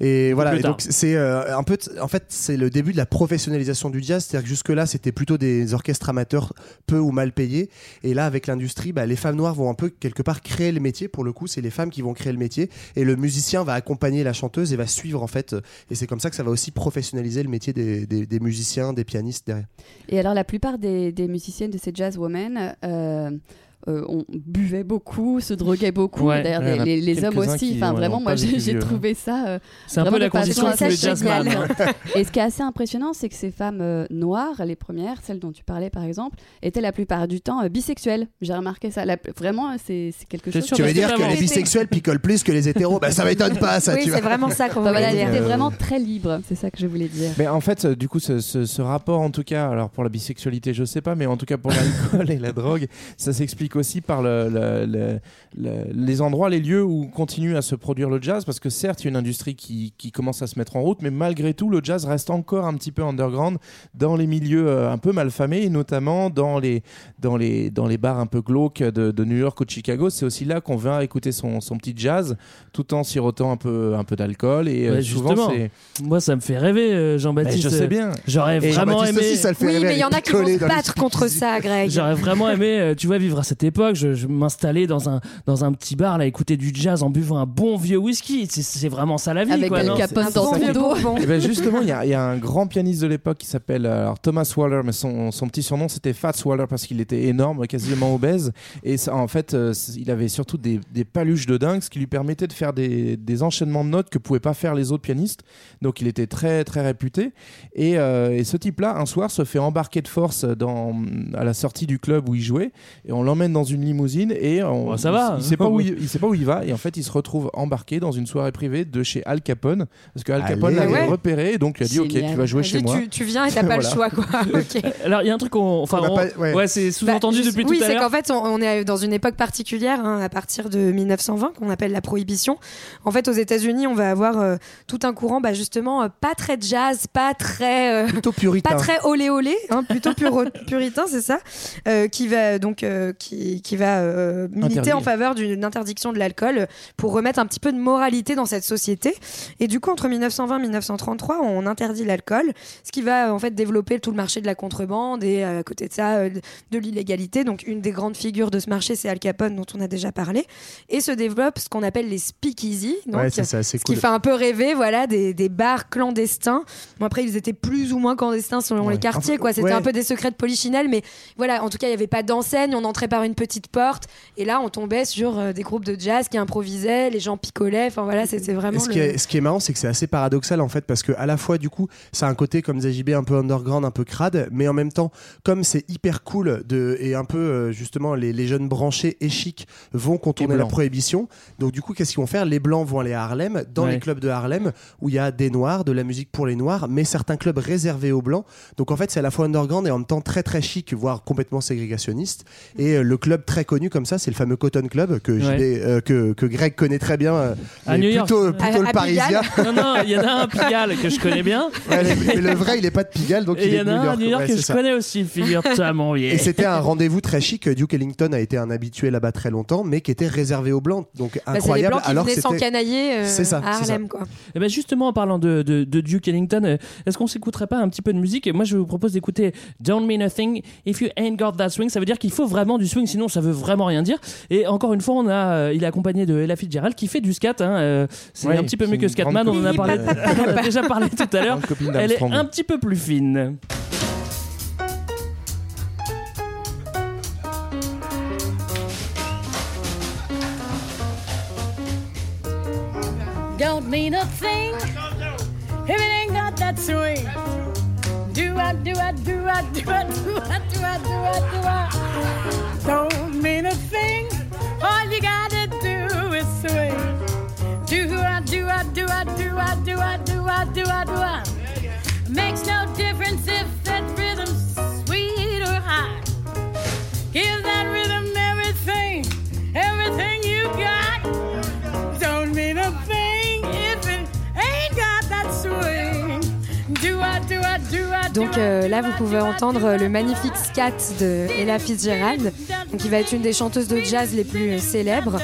Et voilà, Plus et tard. donc c'est euh, un peu, en fait, c'est le début de la professionnalisation du jazz. C'est-à-dire que jusque-là, c'était plutôt des orchestres amateurs peu ou mal payés. Et là, avec l'industrie, bah, les femmes noires vont un peu quelque part créer le métier. Pour le coup, c'est les femmes qui vont créer le métier. Et le musicien va accompagner la chanteuse et va suivre en fait. Et c'est comme ça que ça va aussi professionnaliser le métier des, musiciens, des pianistes derrière. Et alors, la plupart des, des musiciennes de ces jazz women. Euh, euh, on buvait beaucoup, se droguait beaucoup. Ouais. D'ailleurs, Ouais, les, les hommes aussi. Enfin, ouais, vraiment, moi, j'ai vieux, trouvé ça. euh, C'est un peu vraiment la condition de jazzman. Et ce qui est assez impressionnant, c'est que ces femmes euh, noires, les premières, celles dont tu parlais par exemple, étaient la plupart du temps euh, bisexuelles. J'ai remarqué ça. La- vraiment, c'est c'est quelque chose. Tu veux dire que les bisexuels picolent plus que les hétéros Bah ça m'étonne pas, ça. tu vois. Enfin, voilà, dire. elles étaient Euh, vraiment très libres. C'est ça que je voulais dire. Mais en fait, euh, du coup, ce, ce- ce rapport, en tout cas, alors pour la bisexualité, je sais pas, mais en tout cas pour l'alcool et la drogue, ça s'explique aussi par le, le- le- le- les endroits, les lieux où continue à se produire le jazz, parce que certes, il y a une industrie qui, qui commence à se mettre en route, mais malgré tout, le jazz reste encore un petit peu underground dans les milieux euh, un peu malfamés, et notamment dans les, dans les, dans les bars un peu glauques de, de New York ou de Chicago. C'est aussi là qu'on vient écouter son, son petit jazz, tout en sirotant un peu, un peu d'alcool, et euh, Ouais, souvent, justement. c'est. Moi, ça me fait rêver, euh, Jean-Baptiste. Mais je sais bien. J'aurais Et vraiment aimé. aussi, ça le fait Oui, mais il y en a qui vont se battre contre ça, Greg. J'aurais vraiment aimé, tu vois, vivre à cette époque. Je, je m'installais dans un, dans un petit bar, là, écouter du jazz en buvant un bon vieux whisky. C'est- vraiment ça la vie, Avec quoi. Capone C'est- dans ton dos. Eh ben justement, il y, a- il y a un grand pianiste de l'époque qui s'appelle euh, Thomas Waller, mais son, son petit surnom c'était Fats Waller parce qu'il était énorme, quasiment obèse. Et ça, en fait, euh, il avait surtout des, des paluches de dingue, ce qui lui permettait de faire des, des enchaînements de notes que pouvaient pas faire les autres pianistes. Donc il était très très réputé. Et, euh, et ce type-là, un soir, se fait embarquer de force dans, à la sortie du club où il jouait, et on l'emmène dans une limousine et on, Oh, ça va. Il, il sait pas où il, il sait pas où il va, et en fait, il se retrouve embarqué dans une soirée privée de chez Al Capone, parce que Al Capone l'avait Ouais. repéré, et donc il a dit ok, tu vas jouer chez dit, moi. Tu, tu viens et t'as pas le choix, quoi. Ok. Alors, il y a un truc qu'on. Enfin, On pas- ouais. ouais, c'est sous-entendu Bah, je- depuis oui, tout à c'est l'heure. qu'en fait, on, on est dans une époque particulière, hein, à partir de 1920, qu'on appelle la prohibition. En fait, aux États-Unis, on va avoir euh, tout un courant, bah, justement, euh, pas très jazz, pas très. euh, Plutôt puritain. pas très olé olé, hein, plutôt puritain, c'est ça, euh, qui va donc euh, qui, qui va euh, militer Interdire. en faveur d'une interdiction de l'alcool pour remettre un petit peu de moralité dans cette société. Et du coup, entre 1920 et 1933, on interdit l'alcool, ce qui va en fait développer tout le marché de la contrebande et euh, à côté de ça, euh, de l'illégalité. Donc, une des grandes figures de ce marché, c'est Al Capone, dont on a déjà parlé, et se développe ce qu'on appelle les speakeasy. Donc, Ouais, ça, ce qui fait un peu rêver, voilà, des, des bars clandestins. Bon, après, ils étaient plus ou moins clandestins selon Ouais. les quartiers, quoi. C'était ouais. un peu des secrets de polichinelle, mais voilà, en tout cas, il n'y avait pas d'enseigne, on entrait par une petite porte, et là, on tombait sur euh, des groupes de jazz qui improvisaient, les gens picolaient, enfin voilà, c'était vraiment ce, le... qui est, ce qui est marrant, c'est que c'est assez paradoxal en fait, parce que à la fois, du coup, ça a un côté comme ZJB un peu underground, un peu crade, mais en même temps, comme c'est hyper cool de, et un peu euh, justement, les, les jeunes branchés et chics vont contourner la prohibition. Donc, du coup, qu'est-ce qu'ils vont faire? Les blancs vont aller à Harlem, dans Ouais. les clubs de Harlem, où il y a des noirs, de la musique pour les noirs, mais certains clubs réservés aux blancs. Donc, en fait, c'est à la fois underground et en même temps très très chic, voire complètement ségrégationniste. Et euh, le club très connu comme ça, c'est le fameux Cotton Club que, Ouais. Euh, que, que Greg connaît très bien, euh, À New York. plutôt, plutôt À- le à parisien. Pigalle. Non, non, il y en a un Pigalle que je connais bien. Ouais, mais, mais le vrai, il est pas de Pigalle, donc Et il y est en a un à. New York Ouais, que je ça. connais aussi, figure-toi, mon vieux. Et c'était un rendez-vous très chic. Duke Ellington a été un habitué là-bas très longtemps, mais qui était réservé aux blancs. Donc Bah, c'est les incroyable. blancs qui alors c'était- s'encanailler euh, C'est ça, à c'est ça. Harlem, quoi. Eh ben justement, en parlant de, de, de Duke Ellington, euh, est-ce qu'on s'écouterait pas un petit peu de musique? Et Moi, je vous propose d'écouter Don't Mean a Thing If You Ain't Got That Swing. Ça veut dire qu'il faut vraiment du swing, sinon ça veut vraiment rien dire. Et encore une fois, on a, euh, il est accompagné de Ella Fitzgerald qui fait du scat. hein, euh, c'est Ouais, un petit peu mieux que Scatman, on en a parlé, on en a déjà parlé tout à l'heure. Elle est un petit peu plus fine. Don't mean a thing if it ain't got that that swing. Do I, do I, do I, do I, do I, do I, do I, do I? Don't mean a thing. All you gotta do is swing. Do I, do I, do I, do I, do I, do I, do I, do I? Makes no difference if that rhythm's sweet or high. Give that rhythm everything, everything you got. Donc euh, là, vous pouvez entendre le magnifique scat de Ella Fitzgerald, qui va être une des chanteuses de jazz les plus euh, célèbres.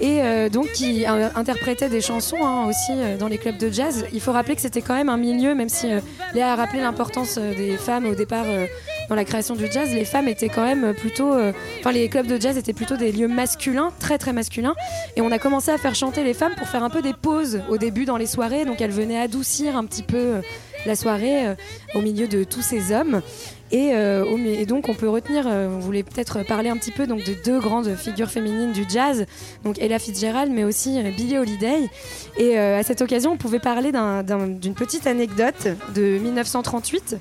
Et euh, donc qui euh, interprétait des chansons hein, aussi euh, dans les clubs de jazz. Il faut rappeler que c'était quand même un milieu, même si euh, Léa a rappelé l'importance euh, des femmes au départ euh, dans la création du jazz, les femmes étaient quand même plutôt. euh, Enfin, les clubs de jazz étaient plutôt des lieux masculins, très très masculins. Et on a commencé à faire chanter les femmes pour faire un peu des pauses au début dans les soirées. Donc elles venaient adoucir un petit peu euh, la soirée euh, au milieu de tous ces hommes. Et, euh, donc on peut retenir, euh, vous voulez peut-être parler un petit peu donc de deux grandes figures féminines du jazz, donc Ella Fitzgerald, mais aussi euh, Billie Holiday. Et à cette occasion, on pouvait parler d'un- d'un- d'une petite anecdote de 1938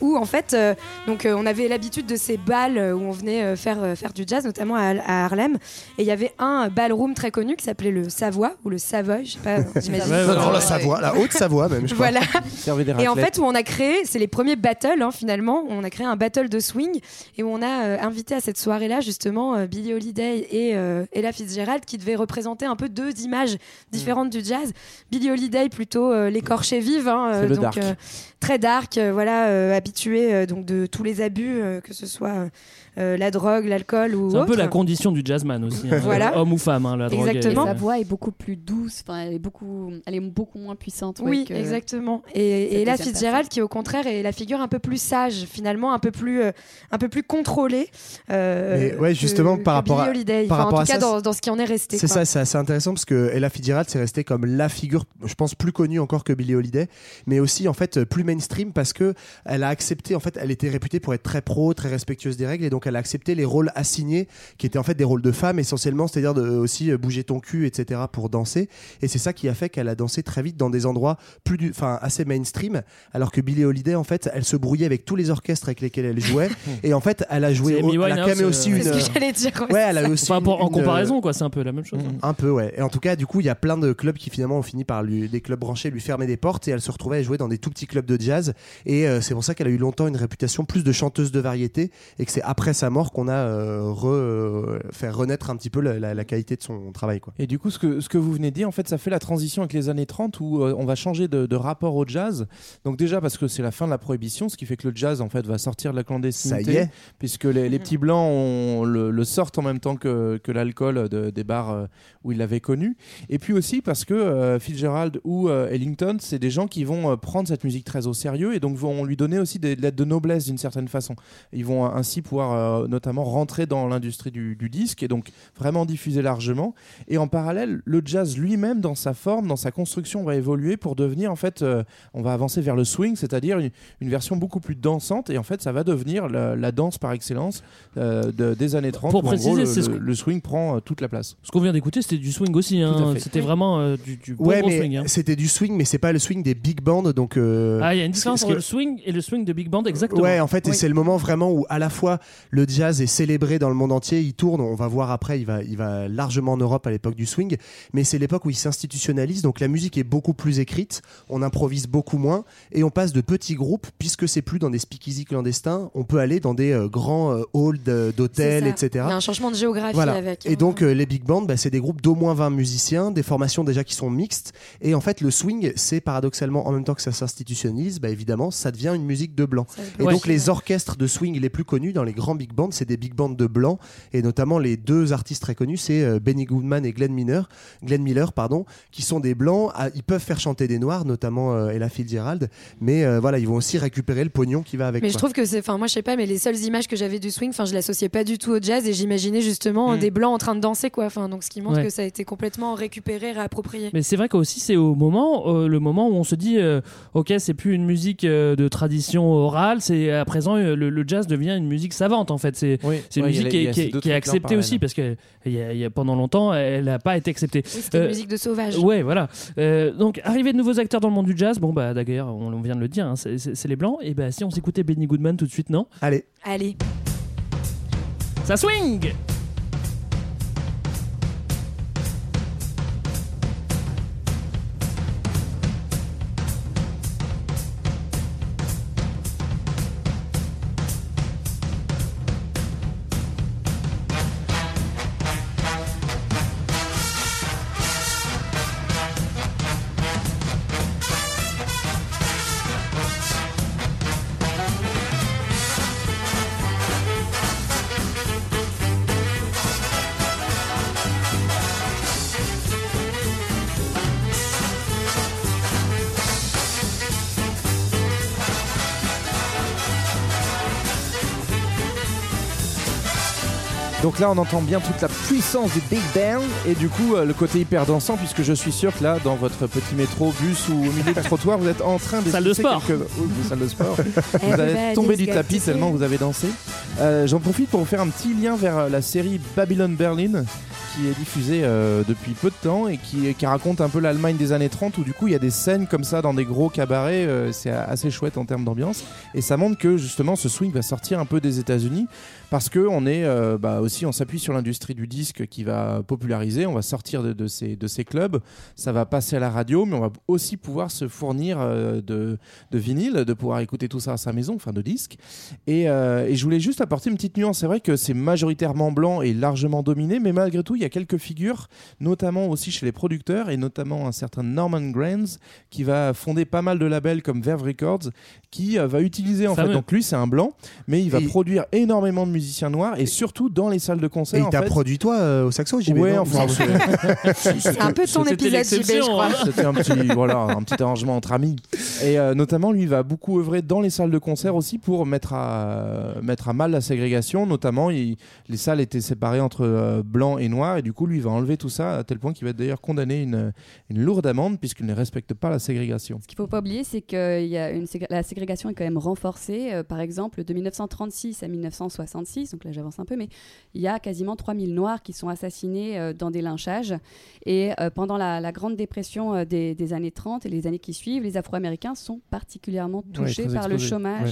où en fait, euh, donc euh, on avait l'habitude de ces balles euh, où on venait euh, faire euh, faire du jazz, notamment à, à Harlem. Et il y avait un ballroom très connu qui s'appelait le Savoie ou le Savoy, je sais pas, j'imagine. Non, non, la Savoie, la Haute-Savoie même, je crois. Voilà. Et en fait, où on a créé, c'est les premiers battles hein, finalement, on a créé un battle de swing et où on a euh, invité à cette soirée-là justement euh, Billie Holiday et euh, Ella Fitzgerald qui devaient représenter un peu deux images différentes du jazz. Billie Holiday plutôt euh, l'écorché vive, hein, euh, C'est le donc dark. Très dark, euh, voilà, euh, habitué euh, donc de tous les abus, que ce soit euh, la drogue, l'alcool ou C'est un peu la condition du jazzman aussi. hein. Voilà. Homme ou femme, hein, la drogue. Et Exactement. sa voix est beaucoup plus douce, enfin, elle est beaucoup, elle est beaucoup moins puissante. ouais, Oui, que- exactement. Et, et deuxième Fitzgerald, qui au contraire est la figure un peu plus sage, finalement, un peu plus, euh, un peu plus contrôlée. euh, Mais ouais, justement, que par rapport à- Billie Holiday. par Enfin, rapport en à tout cas, ça, dans, dans ce qui en est resté. C'est ça, c'est assez intéressant parce que Ella Fitzgerald c'est resté comme la figure, je pense plus connue encore que Billie Holiday, mais aussi en fait plus mainstream parce que elle a accepté, en fait, elle était réputée pour être très pro, très respectueuse des règles et donc elle a accepté les rôles assignés qui étaient en fait des rôles de femme essentiellement, c'est-à-dire de aussi euh, bouger ton cul, etc. pour danser. Et c'est ça qui a fait qu'elle a dansé très vite dans des endroits plus, du, enfin assez mainstream, alors que Billie Holiday en fait, elle se brouillait avec tous les orchestres avec lesquels elle jouait et en fait elle a joué, C'est au- elle a quand même aussi euh, une. C'est ce que j'allais dire. ouais. Ouais, elle a aussi Enfin, pour- en une- euh, comparaison, quoi, c'est un peu la même chose. hein. un peu, ouais. Et en tout cas, du coup, il y a plein de clubs qui finalement ont fini par lui, des clubs branchés lui fermer des portes et elle se retrouvait à jouer dans des tout petits clubs de jazz. Et euh, c'est pour ça qu'elle a eu longtemps une réputation plus de chanteuse de variété et que c'est après sa mort qu'on a euh, re, euh, fait renaître un petit peu la, la- la qualité de son travail, quoi. Et du coup, ce que, ce que vous venez de dire, en fait, ça fait la transition avec les années 30 où euh, on va changer de, de rapport au jazz. Donc déjà parce que c'est la fin de la prohibition, ce qui fait que le jazz, en fait, va sortir de la clandestinité. Ça y est. Puisque les, les petits blancs on le, le sortent en même temps que, que l'alcool de- des bars où ils l'avaient connu. Et puis aussi parce que euh, Fitzgerald ou euh, Ellington, c'est des gens qui vont prendre cette musique très au sérieux et donc vont lui donner aussi des lettres de noblesse d'une certaine façon. Ils vont ainsi pouvoir euh, notamment rentrer dans l'industrie du, du disque et donc vraiment diffuser largement. Et en parallèle, le jazz lui-même, dans sa forme, dans sa construction, va évoluer pour devenir, en fait, euh, on va avancer vers le swing, c'est-à-dire une, une version beaucoup plus dansante. Et en fait, ça va devenir la, la danse par excellence euh, de- des années 30. Pour où, en préciser, gros, le, c'est ce le- que- le swing prend euh, toute la place. Ce qu'on vient d'écouter, c'était du swing aussi. hein. C'était vraiment euh, du, du bon Ouais, gros mais swing. hein. c'était du swing, mais c'est pas le swing des big bands, donc. euh, Ah, il y a une ce- différence ce entre que- le swing et le swing de big band, exactement. Ouais, en fait, et Oui. c'est le moment vraiment où à la fois le jazz est célébré dans le monde entier, il tourne, on va voir après, il va, il va largement en Europe à l'époque du swing, mais c'est l'époque où il s'institutionnalise, donc la musique est beaucoup plus écrite, on improvise beaucoup moins, et on passe de petits groupes, puisque c'est plus dans des speakeasy clandestins, on peut aller dans des euh, grands euh, halls d'hôtels, etc. Il y a un changement de géographie Voilà. avec. Et hein. donc euh, les big bands, bah, c'est des groupes d'au moins 20 musiciens, des formations déjà qui sont mixtes. Et en fait, le swing, c'est paradoxalement en même temps que ça s'institutionnalise, bah, évidemment, ça devient une musique de blanc. Et Ouais. donc les orchestres de swing les plus connus dans les grands big bands, c'est des big bands de blancs. Et notamment les deux artistes très connus, c'est euh, Benny Goodman et Glenn Miller, Glenn Miller, pardon, qui sont des blancs. Ah, ils peuvent faire chanter des noirs, notamment euh, Ella Fitzgerald, mais euh, voilà, ils vont aussi récupérer le pognon qui va avec. Mais je trouve que c'est, enfin moi je sais pas, mais les seules images que j'avais du swing, enfin je l'associais pas du tout au jazz et j'imaginais justement Mm. des blancs en train de danser quoi. Enfin donc ce qui montre Ouais. que ça a été complètement récupéré, réapproprié. Mais c'est vrai qu'aussi c'est au moment, euh, le moment où on se dit, euh, ok, c'est plus une musique euh, de tradition orale, c'est à présent euh, le, le jazz devient une musique savante. En fait. C'est c'est une ouais, musique les- qui est, qui qui acceptée aussi parce que il y a- y a- pendant longtemps, elle n'a pas été acceptée. Oui, c'était une Euh, musique de sauvage. Ouais, voilà. Euh, donc, arrivée de nouveaux acteurs dans le monde du jazz. Bon, bah, d'ailleurs, on, on vient de le dire, hein, c'est les blancs. Et bah, si on s'écoutait Benny Goodman tout de suite, non? Allez. Allez. Ça swing Donc là, on entend bien toute la puissance du Big Bang et du coup, euh, le côté hyper dansant, puisque je suis sûr que là, dans votre petit métro, bus ou au milieu du trottoir, vous êtes en train de Salle de sport. Quelques... Oui, oui, salle de sport. vous allez Everybody's tomber du tapis tellement vous avez dansé. Euh, J'en profite pour vous faire un petit lien vers euh, la série Babylon Berlin qui est diffusée euh, depuis peu de temps et qui, qui raconte un peu l'Allemagne des années 30 où du coup il y a des scènes comme ça dans des gros cabarets, euh, c'est assez chouette en termes d'ambiance et ça montre que justement ce swing va sortir un peu des États-Unis parce que on est euh, bah, aussi on s'appuie sur l'industrie du disque qui va populariser, on va sortir de, ces, de ces clubs, ça va passer à la radio, mais on va aussi pouvoir se fournir euh, de, de vinyle, de pouvoir écouter tout ça à sa maison, enfin de disques. Et, et je voulais juste apporter une petite nuance. C'est vrai que c'est majoritairement blanc et largement dominé, mais malgré tout, il y a quelques figures, notamment aussi chez les producteurs et notamment un certain Norman Granz qui va fonder pas mal de labels comme Verve Records, qui euh, va utiliser en fait. Donc lui, c'est un blanc, mais il va Et- produire énormément de musiciens noirs et surtout dans les salles de concert. Et il t'a fait. produit toi euh, au saxo, j'y Ouais, enfin, C'est un peu ton épisode, JB, je crois. hein. C'était un petit, voilà, un petit arrangement entre amis. Et euh, notamment, lui, il va beaucoup œuvrer dans les salles de concert aussi pour mettre à, mettre à mal la ségrégation. Notamment, il- les salles étaient séparées entre euh, blanc et noir. Et du coup, lui, il va enlever tout ça à tel point qu'il va d'ailleurs condamner une, une lourde amende puisqu'il ne respecte pas la ségrégation. Ce qu'il ne faut pas oublier, c'est que il y a une la ségrégation est quand même renforcée. Euh, par exemple, de 1936 à 1966, donc là j'avance un peu, mais il y a quasiment 3000 Noirs qui sont assassinés euh, dans des lynchages. Et euh, pendant la, la Grande Dépression euh, des, des années 30 et les années qui suivent, les Afro-Américains sont particulièrement touchés par le chômage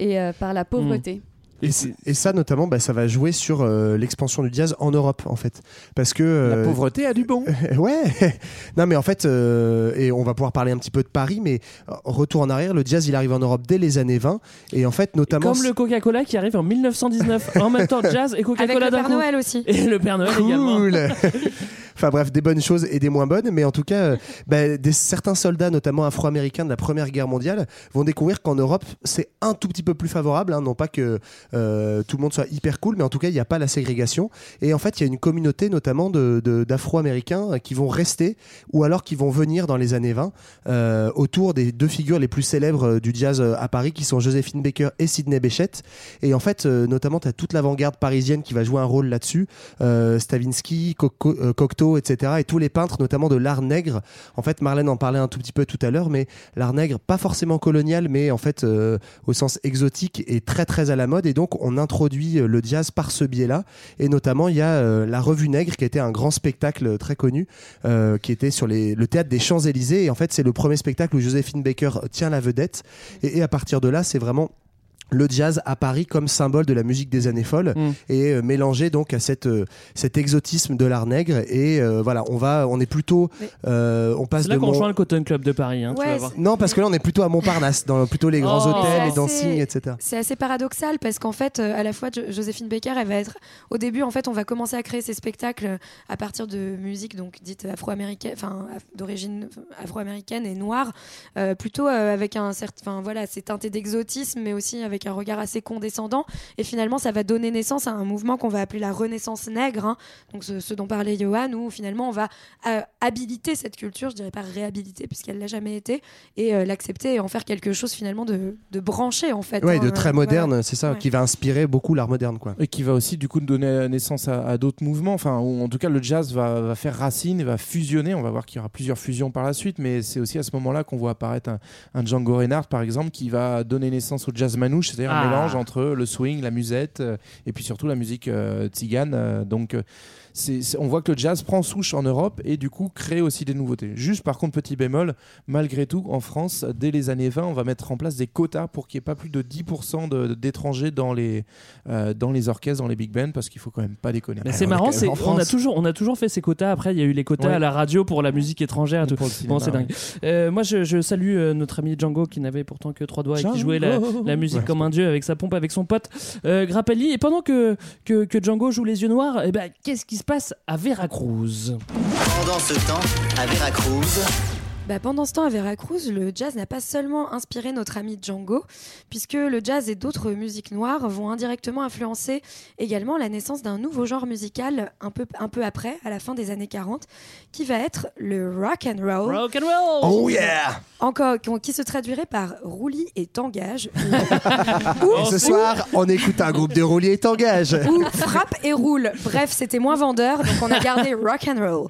Ouais. et euh, par la pauvreté. Et, ça, notamment, bah, ça va jouer sur euh, l'expansion du jazz en Europe, en fait. Parce que. La euh, pauvreté a du bon. ouais. non, mais en fait, euh, et on va pouvoir parler un petit peu de Paris, mais retour en arrière, le jazz, il arrive en Europe dès les années 20. Et en fait, notamment. Comme le Coca-Cola qui arrive en 1919. en même temps, jazz et Avec Coca-Cola le d'un Père coup. Noël aussi. Et le Père Noël également. Enfin bref, des bonnes choses et des moins bonnes, mais en tout cas, euh, bah, certains soldats, notamment afro-américains de la Première Guerre mondiale, vont découvrir qu'en Europe, c'est un tout petit peu plus favorable. hein, non pas que euh, tout le monde soit hyper cool, mais en tout cas, il n'y a pas la ségrégation. Et en fait, il y a une communauté, notamment d'afro-américains, euh, qui vont rester ou alors qui vont venir dans les années 20 euh, autour des deux figures les plus célèbres du jazz à Paris, qui sont Joséphine Baker et Sidney Bechet. Et en fait, notamment, tu as toute l'avant-garde parisienne qui va jouer un rôle là-dessus. Euh, Stravinsky, Et tous les peintres, notamment de l'art nègre. En fait, Marlène en parlait un tout petit peu tout à l'heure, mais l'art nègre, pas forcément colonial, mais en fait, euh, au sens exotique, est très très à la mode. Et donc, on introduit euh, le jazz par ce biais-là. Et notamment, il y a euh, la Revue Nègre, qui était un grand spectacle très connu, qui était sur le théâtre des Champs-Élysées. Et en fait, c'est le premier spectacle où Joséphine Baker tient la vedette. Et, et à partir de là, c'est vraiment le jazz à Paris comme symbole de la musique des années folles Mm. et euh, mélangé donc à cette, euh, cet exotisme de l'art nègre et euh, voilà on va on est plutôt euh, on passe C'est là de qu'on Mont- rejoint le Cotton Club de Paris. hein, tu Ouais, vas voir. non parce que là on est plutôt à Montparnasse dans plutôt les grands Oh. hôtels les dancing etc C'est assez paradoxal parce qu'en fait, euh, à la fois, Jo- Joséphine Baker, elle va être. Au début, en fait, on va commencer à créer ces spectacles à partir de musique donc dite afro-américaine, enfin d'origine afro-américaine et noire, euh, plutôt euh, avec un certain, enfin voilà, c'est teinté d'exotisme, mais aussi avec un regard assez condescendant. Et finalement, ça va donner naissance à un mouvement qu'on va appeler la Renaissance nègre, hein. donc ce, ce dont parlait Johan, où finalement on va euh, habiliter cette culture, je dirais pas réhabiliter puisqu'elle l'a jamais été, et euh, l'accepter et en faire quelque chose finalement de, de branché en fait. ouais hein. de très moderne Voilà. c'est ça Ouais. qui va inspirer beaucoup l'art moderne quoi Et qui va aussi du coup donner naissance à, à d'autres mouvements. Enfin, ou en tout cas, le jazz va, va faire racine et va fusionner. On va voir qu'il y aura plusieurs fusions par la suite, mais c'est aussi à ce moment-là qu'on voit apparaître un, un Django Reinhardt, par exemple, qui va donner naissance au jazz manouche, c'est-à-dire Ah. un mélange entre le swing, la musette euh, et puis surtout la musique euh, tzigane. euh, donc c'est- on voit que le jazz prend souche en Europe et du coup crée aussi des nouveautés. Juste par contre, petit bémol, malgré tout, en France, dès les années 20, on va mettre en place des quotas pour qu'il n'y ait pas plus de 10% de- d'étrangers dans, les euh, dans les orchestres, dans les big bands, parce qu'il faut quand même pas déconner. Mais c'est marrant, c'est- on a toujours, on a toujours fait ces quotas. Après, il y a eu les quotas Ouais. à la radio pour la musique étrangère. et tout. Cinéma, Bon, c'est ouais. dingue. Euh, moi, je, je salue euh, notre ami Django qui n'avait pourtant que trois doigts et qui jouait la, la musique Ouais, comme un dieu avec sa pompe avec son pote Grappelli. Et pendant que, que, que Django joue les yeux noirs, eh ben, qu'est-ce qui se passe à Veracruz. Pendant ce temps, à Veracruz, Bah, pendant ce temps, à Veracruz, le jazz n'a pas seulement inspiré notre ami Django, puisque le jazz et d'autres musiques noires vont indirectement influencer également la naissance d'un nouveau genre musical un peu, un peu après, à la fin des années 40, qui va être le rock and roll. Rock and roll Oh yeah Encore, qui se traduirait par roulis et tangage, Et ce soir, on écoute un groupe de rouliers et tangage. ou frappe et roule. Bref, c'était moins vendeur, donc on a gardé rock and roll.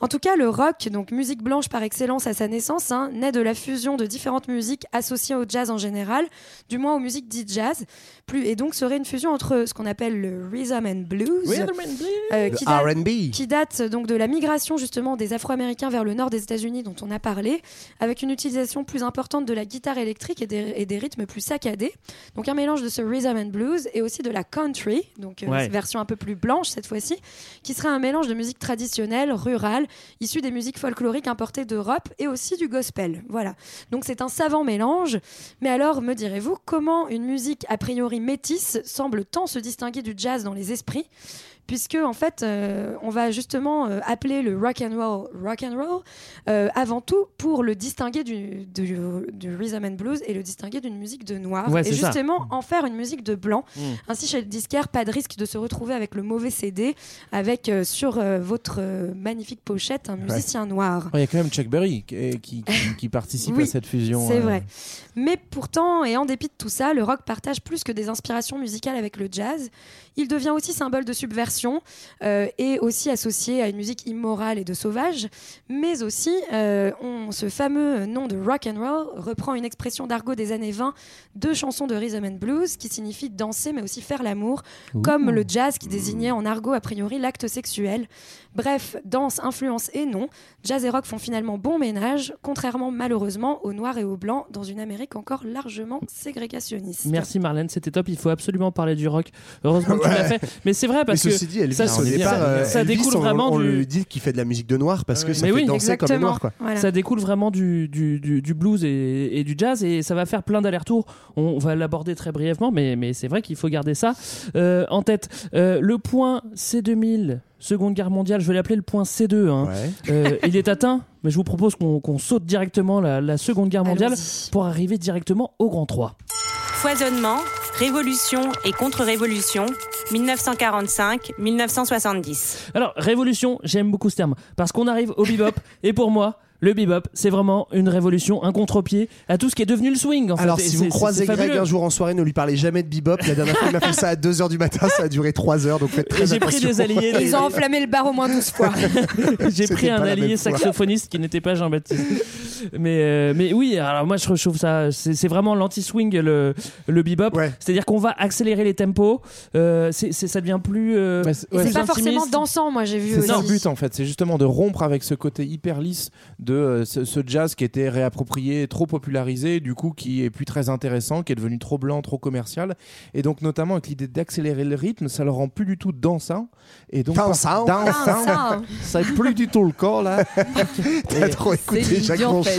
En tout cas, le rock, donc musique blanche par excellence à sa naissance, hein, naît de la fusion de différentes musiques associées au jazz en général, du moins aux musiques dites jazz, plus, et donc serait une fusion entre ce qu'on appelle le rhythm and blues, Rhythm and blues. euh, qui, date, R&B. qui date donc de la migration justement des Afro-Américains vers le nord des États-Unis dont on a parlé, avec une utilisation plus importante de la guitare électrique et des, et des rythmes plus saccadés. Donc un mélange de ce rhythm and blues et aussi de la country, donc euh, Ouais. version un peu plus blanche cette fois-ci, qui serait un mélange de musique traditionnelle, rurale, issue des musiques folkloriques importées d'Europe et aussi du gospel. Voilà. Donc c'est un savant mélange. Mais alors, me direz-vous, comment une musique a priori métisse semble tant se distinguer du jazz dans les esprits puisque en fait euh, on va justement euh, appeler le rock and roll rock and roll euh, avant tout pour le distinguer du, du, du rhythm and blues et le distinguer d'une musique de noir Ouais, et ça. justement en faire une musique de blanc Mm. ainsi chez le disquaire pas de risque de se retrouver avec le mauvais CD avec sur votre magnifique pochette un musicien noir Il y a quand même Chuck Berry qui, qui, qui- qui participe Oui, à cette fusion. C'est vrai. Mais pourtant, et en dépit de tout ça, le rock partage plus que des inspirations musicales avec le jazz. Il devient aussi symbole de subversion euh, et aussi associé à une musique immorale et de sauvage. Mais aussi, euh, on- ce fameux nom de rock and roll reprend une expression d'argot des années 20 de chansons de rhythm and blues qui signifie danser mais aussi faire l'amour, comme le jazz qui désignait en argot a priori l'acte sexuel. Bref, danse, influence et non, jazz et rock font finalement bon ménage, contrairement malheureusement aux noirs et aux blancs dans une Amérique encore largement ségrégationniste. Merci Marlène, c'était top. Il faut absolument parler du rock. Heureusement que tu l'as fait. Mais c'est vrai parce Mais que ceci dit, Elvis, ça, au ça- départ, euh, ça Elvis, découle on, vraiment on du. lui dit qu'il fait de la musique de noir parce que ça Mais fait oui, danser comme les noirs. Quoi. Voilà. Ça découle vraiment du, du, du- du blues et, et du jazz et ça va faire plein d'allers-retours. On va l'aborder très brièvement, mais, mais c'est vrai qu'il faut garder ça euh, en tête. Euh, le point C2000, Seconde Guerre mondiale, je vais l'appeler le point C2. hein. Euh, il est atteint, mais je vous propose qu'on saute directement la, la Seconde Guerre mondiale pour arriver directement au Grand 3. Foisonnement, révolution et contre-révolution, 1945-1970. Alors, révolution, j'aime beaucoup ce terme, parce qu'on arrive au bebop, et pour moi, le bebop, c'est vraiment une révolution, un contre-pied à tout ce qui est devenu le swing. En fait. Alors, Et si vous croisez Greg fabuleux. un jour en soirée, ne lui parlez jamais de bebop. La dernière fois, il m'a fait ça à 2h du matin, ça a duré 3 heures, donc faites très j'ai pris des alliés, Ils ont enflammé le bar au moins 12 fois. J'ai pris un allié saxophoniste qui n'était pas Jean-Baptiste. mais, euh, mais oui, alors moi je trouve ça, c'est vraiment l'anti-swing, le, le bebop. C'est-à-dire qu'on va accélérer les tempos, euh, ça devient plus. euh, c'est- ouais, pas intimiste. forcément dansant, moi j'ai vu C'est le but en fait, c'est justement de rompre avec ce côté hyper lisse de euh, ce, ce jazz qui était réapproprié, trop popularisé, du coup qui est plus très intéressant, qui est devenu trop blanc, trop commercial, et donc notamment avec l'idée d'accélérer le rythme, ça le rend plus du tout dansant, et donc Dansant. dansant, Dansant. ça est plus du tout le cas là. T'as trop écouté Jacques Bonchamp.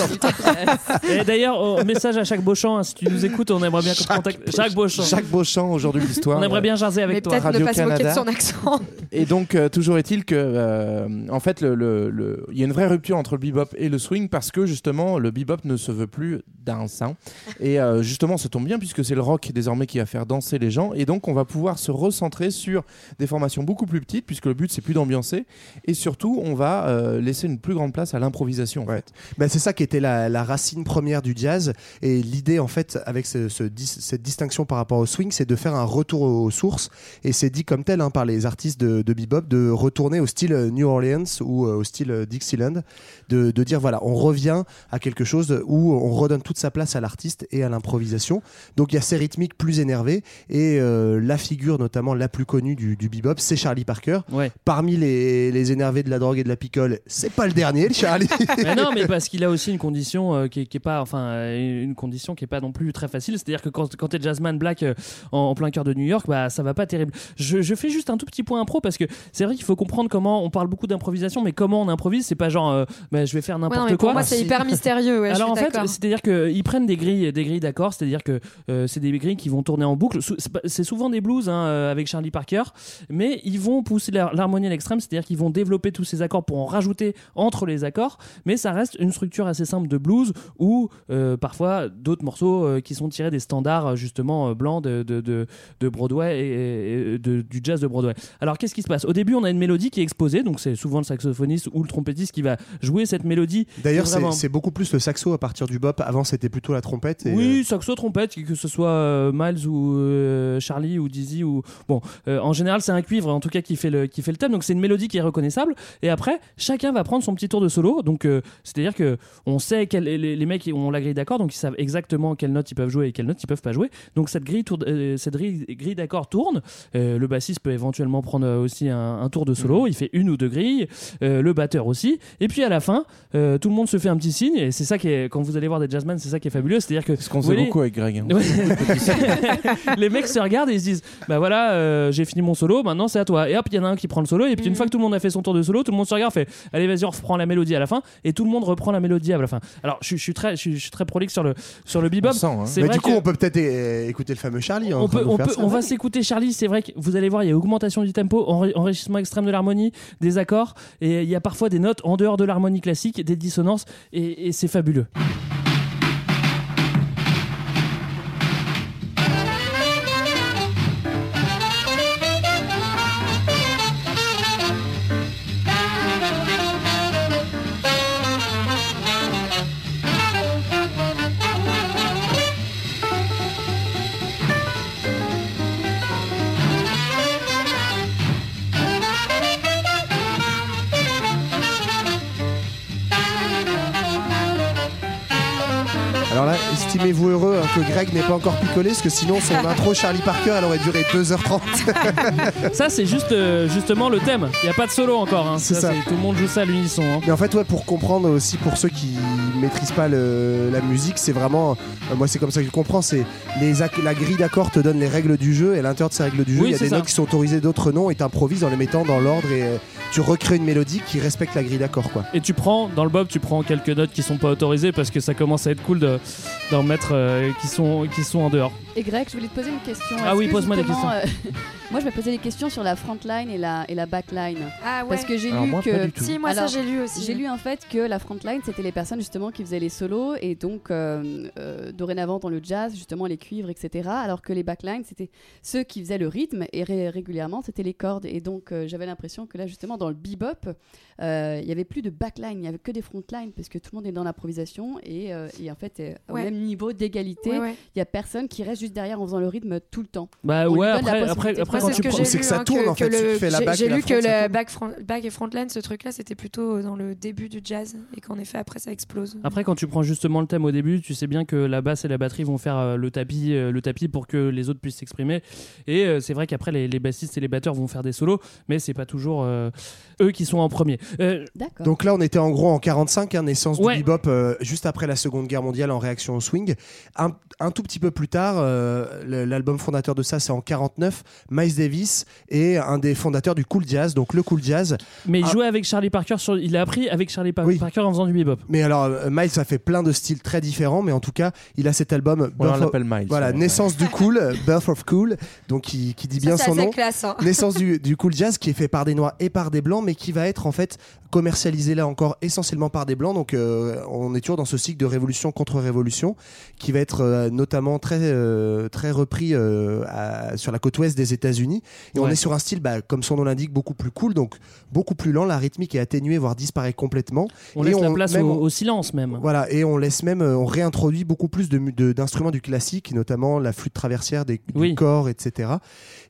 Et d'ailleurs, oh, message à Jacques Beauchamp, hein, si tu nous écoutes, on aimerait bien te contacte. Jacques Beauchamp. Jacques Beauchamp aujourd'hui de l'histoire. On aimerait bien jaser Mais avec toi. peut-être ne Radio pas se moquer de Canada. son accent. Et donc, euh, toujours est-il que, euh, en fait, le- le- le- il y a une vraie rupture entre le bebop et le swing parce que justement, le bebop ne se veut plus dansant. Et euh, justement, ça tombe bien puisque c'est le rock désormais qui va faire danser les gens. Et donc, on va pouvoir se recentrer sur des formations beaucoup plus petites puisque le but c'est plus d'ambiancer. Et surtout, on va euh, laisser une plus grande place à l'improvisation. en fait. Bah, c'est ça qui était la, la racine première du jazz. Et l'idée, en fait, avec ce- ce dis- cette distinction par rapport au swing, c'est de faire un retour aux sources. Et c'est dit comme tel hein, par les artistes de, de bebop de retourner au style euh, New Orleans ou euh, au style Dixieland, de, de dire voilà, on revient à quelque chose où on redonne toute sa place à l'artiste et à l'improvisation. Donc il y a ces rythmiques plus énervées et euh, la figure notamment la plus connue du, du bebop, c'est Charlie Parker. Parmi les, les énervés de la drogue et de la picole, c'est pas le dernier, le Charlie. Mais non, mais parce qu'il a aussi une condition euh, qui, est, qui est pas, enfin, euh, une condition qui est pas non plus très facile. C'est-à-dire que quand, quand t'es jazzman black euh, en, en plein cœur de New York, bah ça va pas terrible. Je, je fais juste un tout petit point impro parce que c'est vrai qu'il faut comprendre comment on parle beaucoup d'improvisation, mais comment on improvise, c'est pas genre, bah, je vais faire Ouais, non, n'importe pour quoi. moi, c'est hyper mystérieux. Ouais, je Alors en fait, c'est-à-dire qu'ils prennent des grilles, des grilles d'accords, c'est-à-dire que euh, c'est des grilles qui vont tourner en boucle. C'est souvent des blues hein, euh, avec Charlie Parker, mais ils vont pousser l'har- l'harmonie à l'extrême, c'est-à-dire qu'ils vont développer tous ces accords pour en rajouter entre les accords, mais ça reste une structure assez simple de blues ou euh, parfois d'autres morceaux euh, qui sont tirés des standards justement blancs de, de, de, de Broadway et, et de- du jazz de Broadway. Alors qu'est-ce qui se passe? Au début, on a une mélodie qui est exposée, donc c'est souvent le saxophoniste ou le trompettiste qui va jouer cette mélodie. D'ailleurs, c'est vraiment- beaucoup plus le saxo à partir du bop. Avant, c'était plutôt la trompette. et, oui, saxo, trompette, que ce soit euh, Miles ou euh, Charlie ou Dizzy ou bon, euh, en général c'est un cuivre en tout cas qui fait le qui fait le thème. Donc c'est une mélodie qui est reconnaissable. Et après, chacun va prendre son petit tour de solo. Donc euh, c'est-à-dire que on sait quel, les, les mecs ont la grille d'accord, donc ils savent exactement quelles notes ils peuvent jouer et quelles notes ils peuvent pas jouer. Donc cette grille tourne- euh, cette grille, d'accord tourne. Euh, le bassiste peut éventuellement prendre euh, aussi un, un tour de solo. Il fait une ou deux grilles. Euh, le batteur aussi. Et puis à la fin, euh, tout le monde se fait un petit signe. Et c'est ça qui est quand vous allez voir des jazzmen, c'est ça qui est fabuleux. C'est-à-dire que Ce qu'on voyez- beaucoup avec Greg. hein. Ouais. les mecs se regardent et ils se disent bah voilà euh, j'ai fini mon solo maintenant c'est à toi et hop il y en a un qui prend le solo et puis une fois que tout le monde a fait son tour de solo tout le monde se regarde fait allez vas-y on reprend la mélodie à la fin et tout le monde reprend la mélodie à la fin alors je, suis- je suis très je suis, je suis très prolixe sur le sur le bebop hein. c'est Mais vrai du coup, que- on peut peut-être é- écouter le fameux Charlie. hein, on, peut, on, peut- on va s'écouter Charlie, c'est vrai que vous allez voir, il y a augmentation du tempo, enri- enrichissement extrême de l'harmonie, des accords, et il y a parfois des notes en dehors de l'harmonie classique, des dissonances, et, et c'est fabuleux. Que Greg n'ait pas encore picolé, parce que sinon son intro Charlie Parker, elle aurait duré 2h30. ça, c'est juste euh, justement le thème. Il n'y a pas de solo encore. hein. C'est ça. Tout le monde joue ça à l'unisson. hein. Mais en fait, ouais, pour comprendre aussi, pour ceux qui maîtrisent pas le- la musique, c'est vraiment. euh, moi, c'est comme ça que je comprends. C'est les la grille d'accords te donne les règles du jeu, et à l'intérieur de ces règles du jeu, Oui, il y a des ça. notes qui sont autorisées, d'autres non, et t'improvises en les mettant dans l'ordre, et euh, tu recrées une mélodie qui respecte la grille d'accords, quoi. Et tu prends, dans le bob, tu prends quelques notes qui sont pas autorisées parce que ça commence à être cool de- d'en mettre euh, qui, sont, qui sont en dehors. Et Greg, je voulais te poser une question. Ah oui, pose-moi des justement, euh, moi, je me posais des questions sur la frontline et la, et la backline. Ah ouais. Parce que j'ai lu moi, que. Si, moi, ça, j'ai lu aussi. J'ai lu en fait que la frontline, c'était les personnes justement qui faisaient les solos et donc euh, euh, dorénavant dans le jazz, justement les cuivres, etc. Alors que les backlines, c'était ceux qui faisaient le rythme et ré- régulièrement, c'était les cordes. Et donc, euh, j'avais l'impression que là, justement, dans le bebop, euh, il y avait plus de backline, il y avait que des frontlines parce que tout le monde est dans l'improvisation et, euh, et en fait, euh, au Ouais. même niveau d'égalité, Ouais, il ouais. y a personne qui reste juste derrière en faisant le rythme tout le temps. Bah On ouais, après, après, après Moi, quand c'est tu que c'est lu, que ça hein, tourne, en fait, le- si tu fais la j'ai- lu front, que le back, front- back et frontline, ce truc-là, c'était plutôt dans le début du jazz et qu'en effet après ça explose. Après, quand tu prends justement le thème au début, tu sais bien que la basse et la batterie vont faire euh, le tapis, euh, le tapis pour que les autres puissent s'exprimer. Et euh, c'est vrai qu'après, les, les bassistes et les batteurs vont faire des solos, mais c'est pas toujours euh, eux qui sont en premier. Euh, D'accord. Donc là, on était en gros en 45, hein, naissance Ouais. du bebop, euh, juste après la Seconde Guerre mondiale en réaction au swing. Un, un tout petit peu plus tard, euh, l'album fondateur de ça, c'est en 49. Miles Davis est un des fondateurs du cool jazz, donc le cool jazz. mais il Ah. jouait avec Charlie Parker, sur, il a appris avec Charlie Par- Parker en faisant du bebop. Mais alors, euh, Miles a fait plein de styles très différents, mais en tout cas, il a cet album. Ouais, on Birth of- l'appelle Miles, Voilà, ouais. naissance du cool, Birth of Cool, donc qui, qui dit bien son nom. classe, hein. Naissance du, du cool jazz qui est fait par des noirs et par des des blancs, mais qui va être en fait commercialisé là encore essentiellement par des blancs. Donc euh, on est toujours dans ce cycle de révolution contre révolution qui va être euh, notamment très euh, très repris euh, à- sur la côte ouest des États-Unis. Et on est sur un style, bah, comme son nom l'indique, beaucoup plus cool, donc beaucoup plus lent. La rythmique est atténuée, voire disparaît complètement. On Et laisse la place même, au, on- au silence même. voilà, et on laisse même, euh, on réintroduit beaucoup plus de mu- de- d'instruments du classique, notamment la flûte traversière, des, du corps, etc.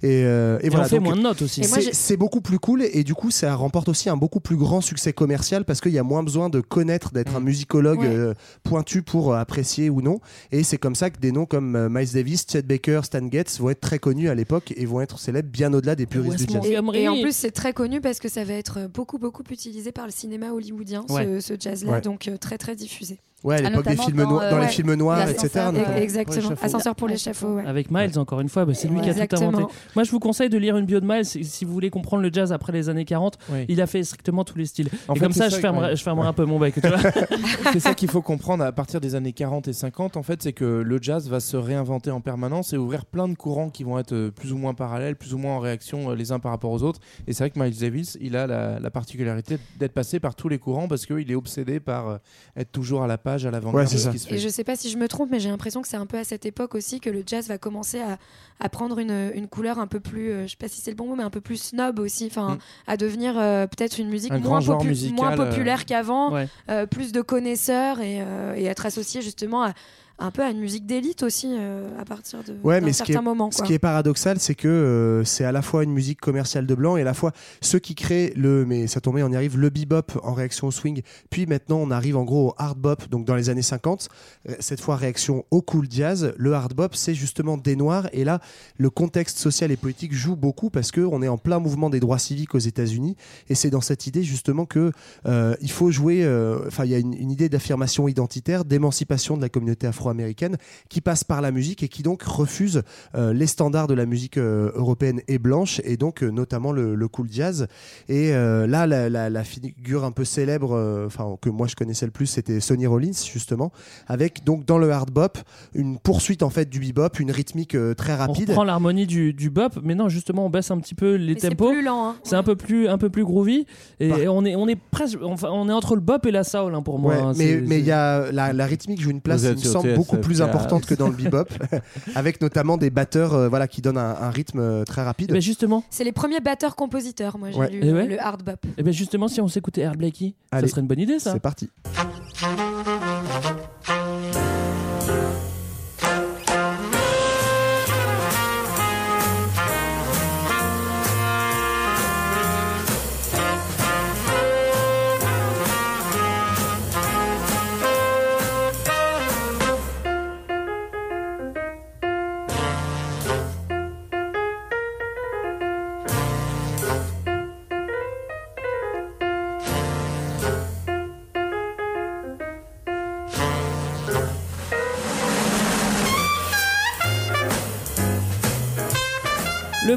Et, euh, et Et voilà, on fait donc, moins de notes aussi. C'est- beaucoup plus cool et du coup ça remporte aussi un beaucoup plus grand succès commercial parce qu'il y a moins besoin de connaître, d'être un musicologue Ouais. euh, pointu pour euh, apprécier ou non. Et c'est comme ça que des noms comme euh, Miles Davis, Chet Baker, Stan Getz vont être très connus à l'époque et vont être célèbres bien au-delà des puristes du jazz. Et, et en plus, c'est très connu parce que ça va être beaucoup, beaucoup utilisé par le cinéma hollywoodien, ce- Ouais. ce, jazz-là, Ouais. donc euh, très, très diffusé. Ouais, à l'époque des films dans, noirs, dans euh, les films noirs, etc. e- notamment. Exactement, Pour ascenseur pour l'échafaud. ouais. Avec Miles, encore une fois, bah, c'est lui Ouais. qui a tout Exactement. inventé. Moi, je vous conseille de lire une bio de Miles si vous voulez comprendre le jazz après les années 40. Oui. Il a fait strictement tous les styles. En et fait, comme ça, ça, je fermerai, ouais. je fermerai Ouais. un peu mon bec. C'est ça qu'il faut comprendre à partir des années 40 et 50 en fait c'est que le jazz va se réinventer en permanence et ouvrir plein de courants qui vont être euh, plus ou moins parallèles plus ou moins en réaction euh, les uns par rapport aux autres et c'est vrai que Miles Davis il a la, la particularité d'être passé par tous les courants parce qu'il est obsédé par euh, être toujours à la page à l'avant-garde Ouais, c'est de ce ça. qui se fait Et je sais pas si je me trompe, mais j'ai l'impression que c'est un peu à cette époque aussi que le jazz va commencer à, à prendre une, une couleur un peu plus, euh, je sais pas si c'est le bon mot, mais un peu plus snob aussi, enfin, Mm. à devenir euh, peut-être une musique Un moins, grand genre popu- musical, moins euh, populaire qu'avant, Ouais. euh, plus de connaisseurs et, euh, et être associé justement à, un peu à une musique d'élite aussi euh, à partir de Ouais, mais ce qui, est, moment. ce quoi. qui est paradoxal, c'est que euh, c'est à la fois une musique commerciale de blanc et à la fois ceux qui créent le, mais ça tombait, on y arrive, le bebop en réaction au swing. Puis maintenant, on arrive en gros au hard bop, donc dans les années 50. euh, Cette fois, réaction au cool jazz. Le hard bop, c'est justement des noirs. Et là, le contexte social et politique joue beaucoup parce que on est en plein mouvement des droits civiques aux États-Unis. Et c'est dans cette idée justement que euh, il faut jouer. euh, Enfin, il y a une, une idée d'affirmation identitaire, d'émancipation de la communauté afro-américaine qui passe par la musique et qui donc refuse euh, les standards de la musique euh, européenne et blanche et donc euh, notamment le, le cool jazz. Et euh, là, la, la- la figure un peu célèbre, euh, enfin que moi je connaissais le plus, c'était Sonny Rollins justement, avec donc dans le hard bop une poursuite en fait du bebop, une rythmique euh, très On rapide. reprend l'harmonie du, du bop, mais non, justement, on baisse un petit peu les Mais c'est tempos. plus lent, hein. C'est un peu plus, un peu plus groovy. Et Bah. on est, on est presque, enfin, on est entre le bop et la soul hein, pour moi. Ouais, hein. mais mais il y a la, la rythmique joue une place, il me semble, beaucoup plus importante que dans le bebop, avec notamment des batteurs euh, voilà, qui donnent un, un rythme euh, très rapide. Mais justement. C'est les premiers batteurs-compositeurs, moi j'ai Ouais. lu Et ouais. le hard bop. Et bien justement, si on s'écoutait Earl Blakey, ça Allez. serait une bonne idée, ça. C'est parti.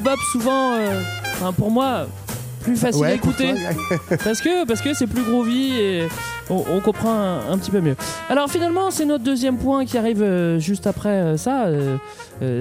Bop, souvent, euh, enfin, pour moi, plus facile Ouais, à écouter. parce que parce que c'est plus groovy et on, on comprend un, un petit peu mieux. Alors finalement, c'est notre deuxième point qui arrive euh, juste après euh, ça. euh,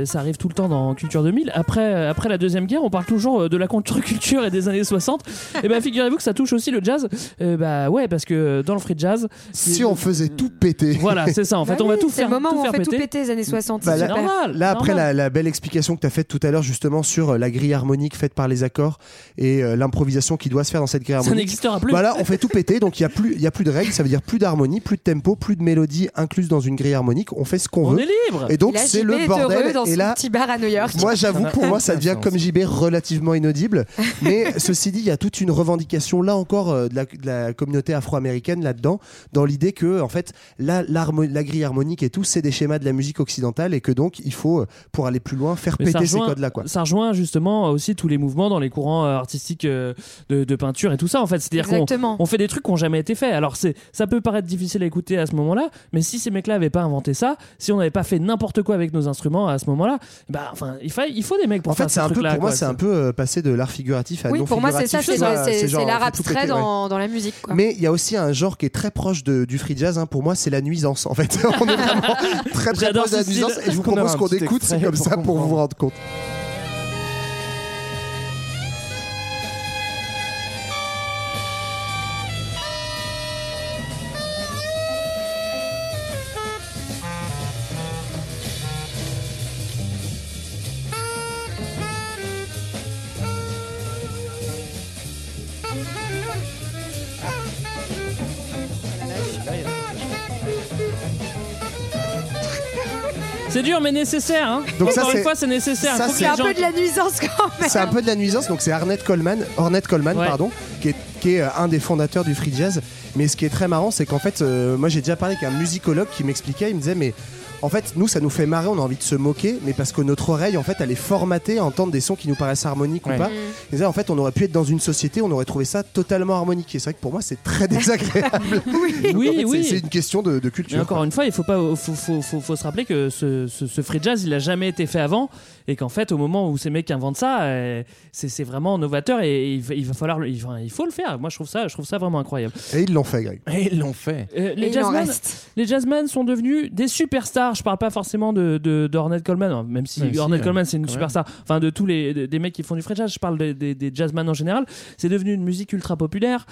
ça arrive tout le temps dans Culture 2000. Après, après la deuxième guerre, on parle toujours de la contre-culture et des années 60. et ben figurez-vous que ça touche aussi le jazz. Euh, bah ouais, parce que dans le free jazz, Si on faisait tout péter. voilà, c'est ça. En fait, Bah on va tout c'est faire, le moment tout où on fait tout péter. péter les années 60. Bah, c'est là, normal. Là, après normal. la, la belle explication que tu as faite tout à l'heure, justement, sur la grille harmonique faite par les accords et euh, l'improvisation qui doit se faire dans cette grille Ça n'existera plus. Voilà, on fait tout péter, donc il n'y a, plus- il y a plus de règles, ça veut dire plus d'harmonie, plus de tempo, plus de mélodie incluse dans une grille harmonique. On fait ce qu'on On veut. est libre. Et donc, c'est le bordel. dans Et son là, petit bar à New York. moi, j'avoue, pour moi, ça devient comme JB relativement inaudible. Mais ceci dit, il y a toute une revendication, là encore, euh, de la, de la communauté afro-américaine là-dedans, dans l'idée que, en fait, la, grille harmonique et tout, c'est des schémas de la musique occidentale et que donc, il faut, euh, pour aller plus loin, faire Mais péter ces rejoint- codes-là, quoi. Ça rejoint justement aussi tous les mouvements dans les courants euh, artistiques euh, de, de peinture et tout ça en fait. C'est-à-dire qu'on on fait des trucs qui n'ont jamais été faits. Alors c'est, ça peut paraître difficile à écouter à ce moment-là, mais si ces mecs-là n'avaient pas inventé ça, si on n'avait pas fait n'importe quoi avec nos instruments à ce moment-là, bah enfin il faut, il faut des mecs pour En faire fait, c'est ces un peu, pour moi, c'est un peu euh, passé de l'art figuratif à Oui, non pour moi, c'est ça, figuratif. c'est l'art tout abstrait dans, dans la musique. Quoi. Mais il y a aussi un genre qui est très proche de- du free jazz. hein. Pour moi, c'est la nuisance. En fait, on est vraiment très très J'adore proche de la ce nuisance. Et je vous propose qu'on écoute, comme ça pour vous rendre compte. C'est dur mais nécessaire. Hein. Donc ça, Encore une c'est- fois, c'est nécessaire. ça, Faut que c'est les un gens- peu de la nuisance quand même. C'est un peu de la nuisance, donc c'est Arnett Coleman, Ornette Coleman Ouais. pardon, qui est, qui est, euh, un des fondateurs du free jazz. Mais ce qui est très marrant, c'est qu'en fait, euh, moi j'ai déjà parlé avec un musicologue qui m'expliquait, il me disait mais en fait nous ça nous fait marrer, on a envie de se moquer, mais parce que notre oreille en fait elle est formatée à entendre des sons qui nous paraissent harmoniques Ouais. ou pas. Il disait en fait on aurait pu être dans une société, on aurait trouvé ça totalement harmonique. Et c'est vrai que pour moi c'est très désagréable. Oui, En fait, c'est- oui. C'est une question de, de Mais culture. encore une fois, il faut pas, faut, faut, faut, faut se rappeler que ce, ce, ce free jazz, il a jamais été fait avant, et qu'en fait, au moment où ces mecs inventent ça, euh, c'est c'est vraiment novateur, et il va, il va falloir, le- il, faut le faire. Moi, je trouve ça, je trouve ça vraiment incroyable. Et ils l'ont fait, Greg. Et ils l'ont fait. Euh, Et les il en jazzmen, reste. les jazzmen sont devenus des superstars. Je parle pas forcément de, de, d'Ornette Coleman, hein, même si Ornette euh, Coleman c'est une superstar. Enfin, de tous les des, des mecs qui font du free jazz. Je parle des, des, des jazzmen en général. C'est devenu une musique ultra populaire.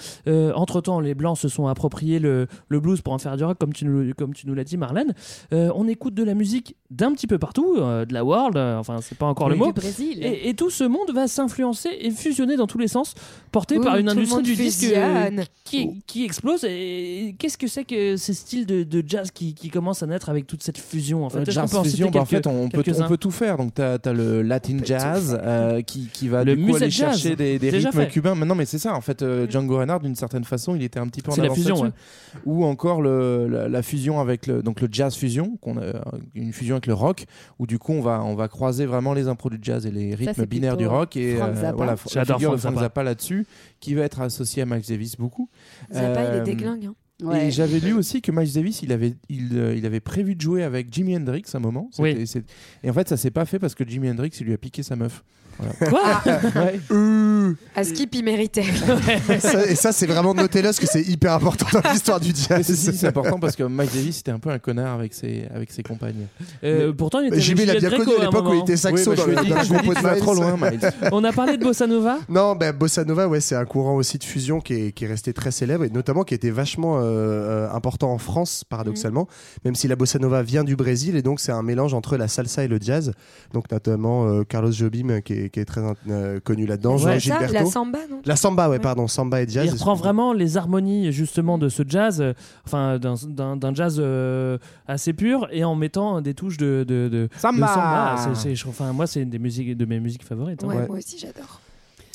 entre temps, les blancs se sont appropriés le, le blues pour en faire du rock, comme tu nous, comme tu nous l'as dit, Marlène. Euh, on écoute de la musique d'un petit peu partout, euh, de la world. euh, enfin, c'est pas encore le Du mot. Brésil. Et, et tout ce monde va s'influencer et fusionner dans tous les sens, porté par une le industrie du disque euh, fusionne. qui, qui explose. Et qu'est-ce que c'est que ces styles de, de jazz qui, qui commencent à naître avec toute cette fusion en fait? Euh, Est-ce qu'on jazz fusion, bah, en fait, on peut, on peut tout faire. Donc, tu as, le Latin jazz euh, qui, qui va Le du coup aller jazz, chercher des, des rythmes fait. cubains. Mais non, mais c'est ça. En fait, euh, Django Reinhardt, d'une certaine façon, il était un petit peu en C'est la avance fusion, là-dessus. Ou encore le, la, la fusion avec le, donc le jazz fusion, qu'on a, une fusion avec le rock, où du coup, on va, on va croiser vraiment les impros du jazz et les rythmes binaires du rock. Et Frank euh, Zappa. voilà, J'adore Frank Frank Zappa. Zappa là-dessus, qui va être associé à Miles Davis beaucoup. Zappa, il Euh, est déglingue. hein. Ouais. Et j'avais lu aussi que Miles Davis, il avait, il, euh, il avait prévu de jouer avec Jimi Hendrix à un moment. Oui. Et en fait, ça s'est pas fait parce que Jimi Hendrix, il lui a piqué sa meuf. Voilà. Quoi Ouais. Euh, À Skip, il méritait. ça- et ça c'est vraiment notez-le parce que c'est hyper important dans l'histoire du jazz. c'est important parce que Miles Davis était un peu un connard avec ses, avec ses compagnes. Euh, Pourtant, il était Jimmy l'a bien connu à l'époque où il était saxo Oui, bah, dans, je le, groupe Miles. trop loin, Miles. On a parlé de Bossa Nova. Non, ben Bossa Nova, ouais, c'est un courant aussi de fusion qui est, qui est resté très célèbre et notamment qui était vachement euh, euh, important en France, paradoxalement, même si la Bossa Nova vient du Brésil et donc c'est un mélange entre la salsa et le jazz. Donc notamment euh, Carlos Jobim qui est, qui est très euh, connu là-dedans, Ouais, ça, Gilberto. la samba, non? La samba, ouais, pardon, samba et jazz. Il reprend vraiment les harmonies justement de ce jazz, euh, enfin d'un- d'un d'un jazz euh, assez pur, et en mettant des touches de, de, de- de Samba. Enfin, moi, c'est une des musiques, de mes musiques favorites. hein. Ouais, Ouais. moi aussi, j'adore.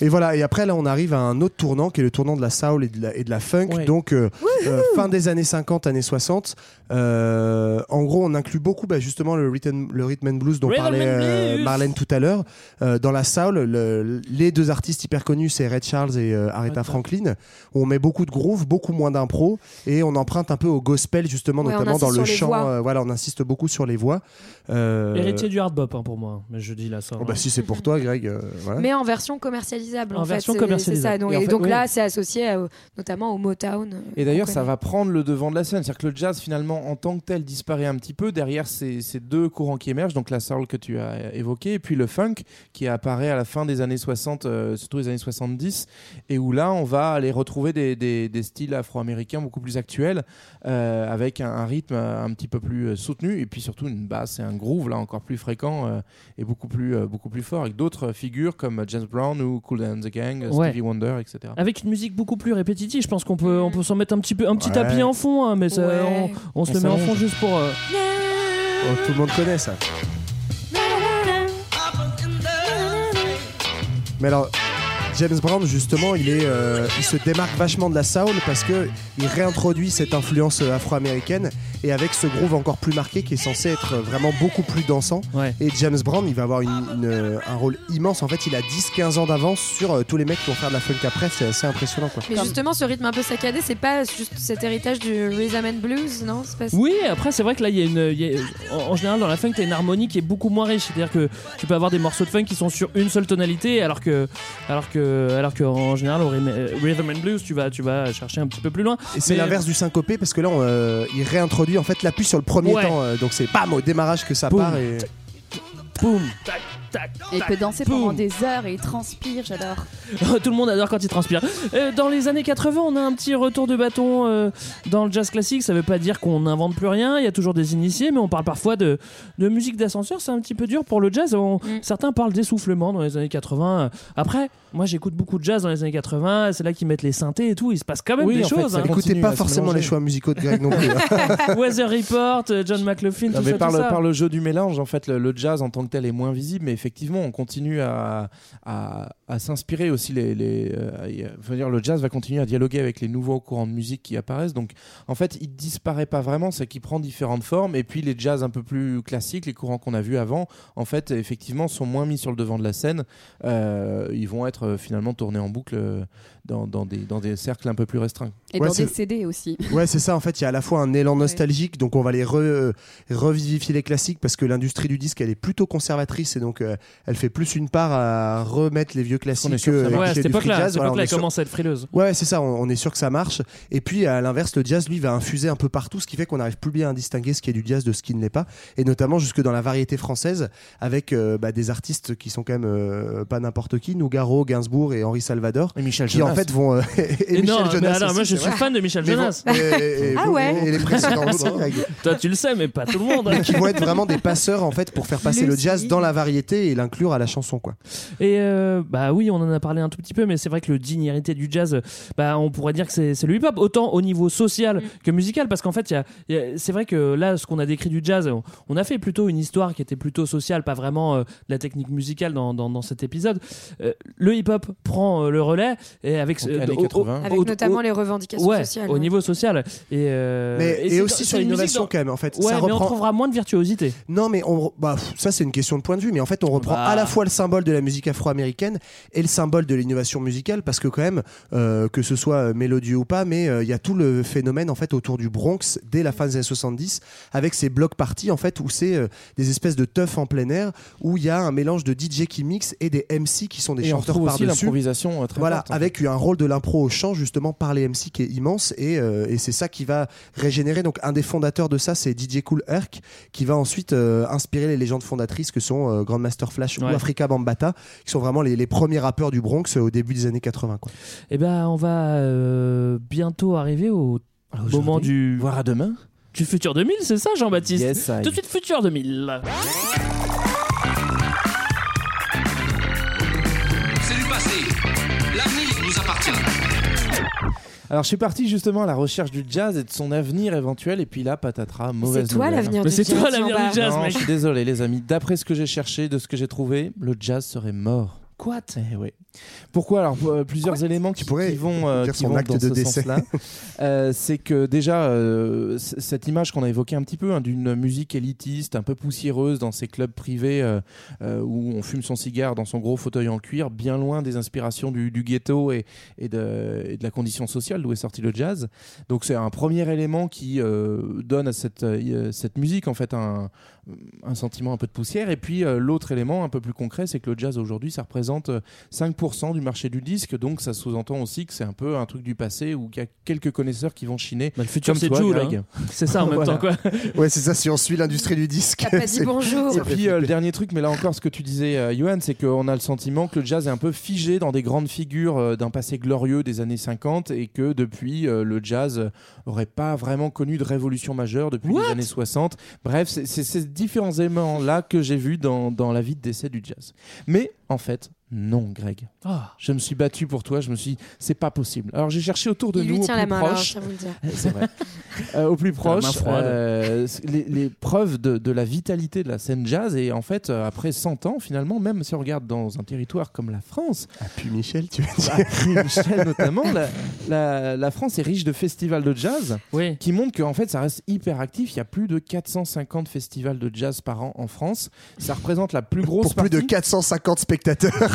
Et voilà, et après là on arrive à un autre tournant qui est le tournant de la soul et de la, et de la funk. Ouais. Donc euh, euh, fin des années 50, années 60. euh, en gros on inclut beaucoup bah, justement le rhythm, le rhythm and blues dont Rhythm parlait euh, blues. Marlène tout à l'heure. Euh, dans la soul, le- les deux artistes hyper connus c'est Ray Charles et euh, Aretha. Franklin. Où on met beaucoup de groove, beaucoup moins d'impro et on emprunte un peu au gospel justement, Ouais, notamment dans le chant. euh, voilà, on insiste beaucoup sur les voix. Euh, Héritier du hard bop hein, pour moi, mais je dis là ça. oh, bah, si c'est pour toi Greg, euh, voilà. Mais en version commercialisable. En version commercialisable. C'est ça. Donc, Et en et fait, donc oui. là, c'est associé à, euh, notamment au Motown. euh, Et d'ailleurs, ça va prendre le devant de la scène. C'est-à-dire que le jazz, finalement, en tant que tel, disparaît un petit peu. Derrière, ces, ces deux courants qui émergent, donc la soul que tu as évoqué, et puis le funk qui apparaît à la fin des années 60, euh, surtout les années 70, et où là, on va aller retrouver des, des- des styles afro-américains beaucoup plus actuels, euh, avec un, un rythme un petit peu plus euh, soutenu, et puis surtout une basse et un groove là encore plus fréquent euh, et beaucoup plus, euh, beaucoup plus fort, avec d'autres figures comme James Brown ou Cool and the Gang, euh, Ouais. Stevie Wonder, etc. Avec une musique beaucoup plus répétitive, je pense qu'on peut, on peut s'en mettre un petit peu, un petit Ouais. tapis en fond, hein, mais ça, Ouais. on, on se On le met en fond juste pour. euh, Oh, tout le monde connaît ça. Mais alors, James Brown, justement, il, est, euh, il se démarque vachement de la soul parce que il réintroduit cette influence euh, afro-américaine et avec ce groove encore plus marqué qui est censé être vraiment beaucoup plus dansant. Ouais. Et James Brown, il va avoir une- une, un rôle immense. En fait, il a 10-15 ans d'avance sur euh, tous les mecs qui vont faire de la funk après. C'est assez impressionnant. Quoi. Mais justement, ce rythme un peu saccadé, c'est pas juste cet héritage du rhythm and blues, non? Pas Oui, après c'est vrai que là il y a une, il y a- en, en général dans la funk t'as une harmonie qui est beaucoup moins riche, c'est-à-dire que tu peux avoir des morceaux de funk qui sont sur une seule tonalité, alors que, alors que, alors que en général au rhythm euh, rhythm and blues tu vas, tu vas chercher un petit peu plus loin. Et c'est Mais- l'inverse du syncopé parce que là, on, euh, il réintroduit en fait l'appui sur le premier Ouais. temps. euh, donc c'est bam au démarrage que ça Boum. part. Et... Boum, tac, tac. Et il peut danser boum. pendant des heures et il transpire, j'adore. Tout le monde adore quand il transpire. Euh, dans les années 80, on a un petit retour de bâton euh, dans le jazz classique. Ça veut pas dire qu'on n'invente plus rien. Il y a toujours des initiés, mais on parle parfois de, de musique d'ascenseur. C'est un petit peu dur pour le jazz. On- Certains parlent d'essoufflement dans les années 80. Après, moi j'écoute beaucoup de jazz dans les années 80. C'est là qu'ils mettent les synthés et tout. Il se passe quand même Oui, des fait, choses. ça hein. Écoutez pas forcément les choix musicaux de Greg non plus. hein. Weather Report, John McLaughlin, Non, tout mais ça, par, tout le, ça. par le jeu du mélange, en fait, le, le jazz en tant que tel est moins visible, mais effectivement, on continue à, à, s'inspirer aussi. Les, euh, le jazz va continuer à dialoguer avec les nouveaux courants de musique qui apparaissent. Donc, en fait, il disparaît pas vraiment, c'est qu'il prend différentes formes. Et puis, les jazz un peu plus classiques, les courants qu'on a vus avant, en fait, effectivement, sont moins mis sur le devant de la scène. Euh, ils vont être euh, finalement tournés en boucle dans, dans, des, dans des cercles un peu plus restreints. Et Ouais, dans des CD aussi. Ouais, c'est ça. En fait, il y a à la fois un élan nostalgique, donc on va les re- euh, revivifier les classiques parce que l'industrie du disque, elle est plutôt conservatrice et donc euh, elle fait plus une part à remettre les vieux classiques. est sûr que ça que Ouais, cette époque-là, jazz. cette Voilà, époque-là, on est elle sûr- commence à être frileuse. Ouais, c'est ça. On, on est sûr que ça marche. Et puis à l'inverse, le jazz, lui, va infuser un peu partout, ce qui fait qu'on n'arrive plus bien à distinguer ce qui est du jazz de ce qui ne l'est pas, et notamment jusque dans la variété française, avec euh, bah, des artistes qui sont quand même euh, pas n'importe qui, Nougaro, Gainsbourg et Henri Salvador, et Michel qui en fait vont euh, et, Et non, Michel mais Jonas alors, aussi, moi je suis vrai. fan de Michel Jonas. et- et- et- Ah ouais et les précédents aussi. Toi tu le sais, mais pas tout le monde. Qui vont être vraiment des passeurs en fait pour faire passer le jazz dans la variété et l'inclure à la chanson quoi. Et euh, bah oui, on en a parlé un tout petit peu, mais c'est vrai que le digne héritier du jazz, bah on pourrait dire que c'est le hip-hop, autant au niveau social que musical, parce qu'en fait, c'est vrai que là, ce qu'on a décrit du jazz, on, on a fait plutôt une histoire qui était plutôt sociale, pas vraiment euh, de la technique musicale dans, dans, dans cet épisode. Euh, le hip-hop prend euh, le relais et avec Donc, euh, années au- au- 80. Avec au- notamment au- les revendications ouais, sociales. au niveau social. Et, euh, Mais et, aussi sur l'innovation dans- quand même en fait. Ouais, ça mais on trouvera moins de virtuosité. Non, mais on, bah, ça c'est une question de point de vue, mais en fait on reprend Bah. à la fois le symbole de la musique afro-américaine et le symbole de l'innovation musicale, parce que quand même, euh, que ce soit euh, mélodieux ou pas, mais euh, il y a tout le phénomène en fait autour du Bronx dès la fin des années 70, avec ces blocs parties en fait où c'est euh, des espèces de teufs en plein air, où il y a un mélange de DJ qui mixent et des MC qui sont des Et chanteurs par-dessus. l'improvisation très Voilà, forte, en avec un rôle de l'impro au chant justement par les MC qui est immense et, euh, et c'est ça qui va régénérer. Donc un des fondateurs de ça, c'est DJ Cool Herc, qui va ensuite euh, inspirer les légendes fondatrices que sont euh, Grandmaster Flash Ouais. ou Africa Bambata, qui sont vraiment les, les premiers rappeurs du Bronx au début des années 80. Quoi. Et ben, on va euh, bientôt arriver au moment du Voir à demain. du futur 2000, c'est ça, Jean-Baptiste? Yes, Tout de suite, futur 2000. Alors, je suis parti justement à la recherche du jazz et de son avenir éventuel, et puis là, patatras, mauvaise C'est toi nouvelle. l'avenir Mais du c'est jazz. toi l'avenir du jazz, Non, mec. je suis désolé, les amis. D'après ce que j'ai cherché, de ce que j'ai trouvé, le jazz serait mort. Quoi? Eh oui. Pourquoi Alors euh, plusieurs éléments qui, vont, euh, qui vont acte dans de ce décès-là, euh, c'est que déjà euh, cette image qu'on a évoquée un petit peu hein, d'une musique élitiste, un peu poussiéreuse dans ces clubs privés où on fume son cigare dans son gros fauteuil en cuir, bien loin des inspirations du, ghetto et, de, la condition sociale d'où est sorti le jazz. Donc c'est un premier élément qui donne à cette, musique en fait un, un, sentiment un peu de poussière. Et puis l'autre élément un peu plus concret, c'est que le jazz aujourd'hui, ça représente 5% du marché du disque, donc ça sous-entend aussi que c'est un peu un truc du passé où il y a quelques connaisseurs qui vont chiner. Bah, le futur, c'est Joule. Hein. C'est ça en même temps, quoi. ouais, c'est ça, si on suit l'industrie du disque. Pas dit bonjour. Et puis, euh, le dernier truc, mais là encore, ce que tu disais, euh, Johan, c'est qu'on a le sentiment que le jazz est un peu figé dans des grandes figures euh, d'un passé glorieux des années 50 et que depuis, euh, le jazz n'aurait pas vraiment connu de révolution majeure depuis les années 60. Bref, c'est ces différents éléments-là que j'ai vus dans, dans la vie de décès du jazz. Mais en fait, non, Greg. Ah. Je me suis battu pour toi, je me suis dit, c'est pas possible. Alors j'ai cherché autour de Il nous, lui au tient plus la main, alors, proche, ça vous le dire. c'est vrai. Euh, au plus proche, euh, les, les preuves de, de la vitalité de la scène jazz. Et en fait, euh, après 100 ans, finalement, même si on regarde dans un territoire comme la France, Ah, puis Michel, tu veux dire bah, puis Michel notamment, la, la- la France est riche de festivals de jazz Oui. qui montrent qu'en fait, ça reste hyper actif. Il y a plus de 450 festivals de jazz par an en France. Ça représente la plus grosse Pour plus de partie- 450 spectateurs.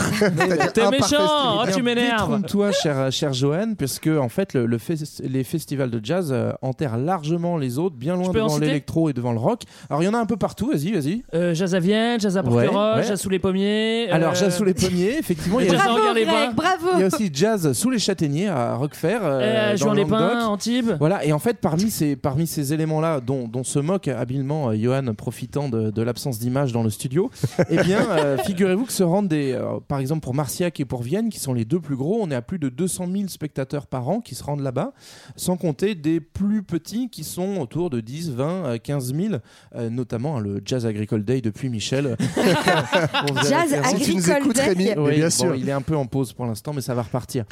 T'es méchant, oh, tu m'énerves. Détrompe-toi, cher, cher Johan, parce que en fait, le, le fes- les festivals de jazz euh, enterrent largement les autres, bien loin devant l'électro et devant le rock. Alors, il y en a un peu partout, vas-y, vas-y. Euh, jazz à Vienne, jazz à Ouais, Porquerolles, ouais. jazz sous les pommiers. Alors, euh, jazz sous les pommiers, effectivement. Il y, a, Bravo. Greg, bravo. il y a aussi jazz sous les châtaigniers à Roquefer. euh, Euh, dans les Pins. Antibes. Voilà, et en fait, parmi ces, parmi ces éléments-là, dont, dont se moque habilement euh, Johan, profitant de, de l'absence d'image dans le studio, eh bien, euh, figurez-vous que se rendent des. Par exemple, pour Marciac et pour Vienne, qui sont les deux plus gros, on est à plus de 200 000 spectateurs par an qui se rendent là-bas, sans compter des plus petits qui sont autour de 10, 20, euh, 15 000, euh, notamment hein, le Jazz Agricole Day depuis Michel. Jazz Agricole Day. Rémi, Oui, bien bon, sûr. il est un peu en pause pour l'instant, mais ça va repartir.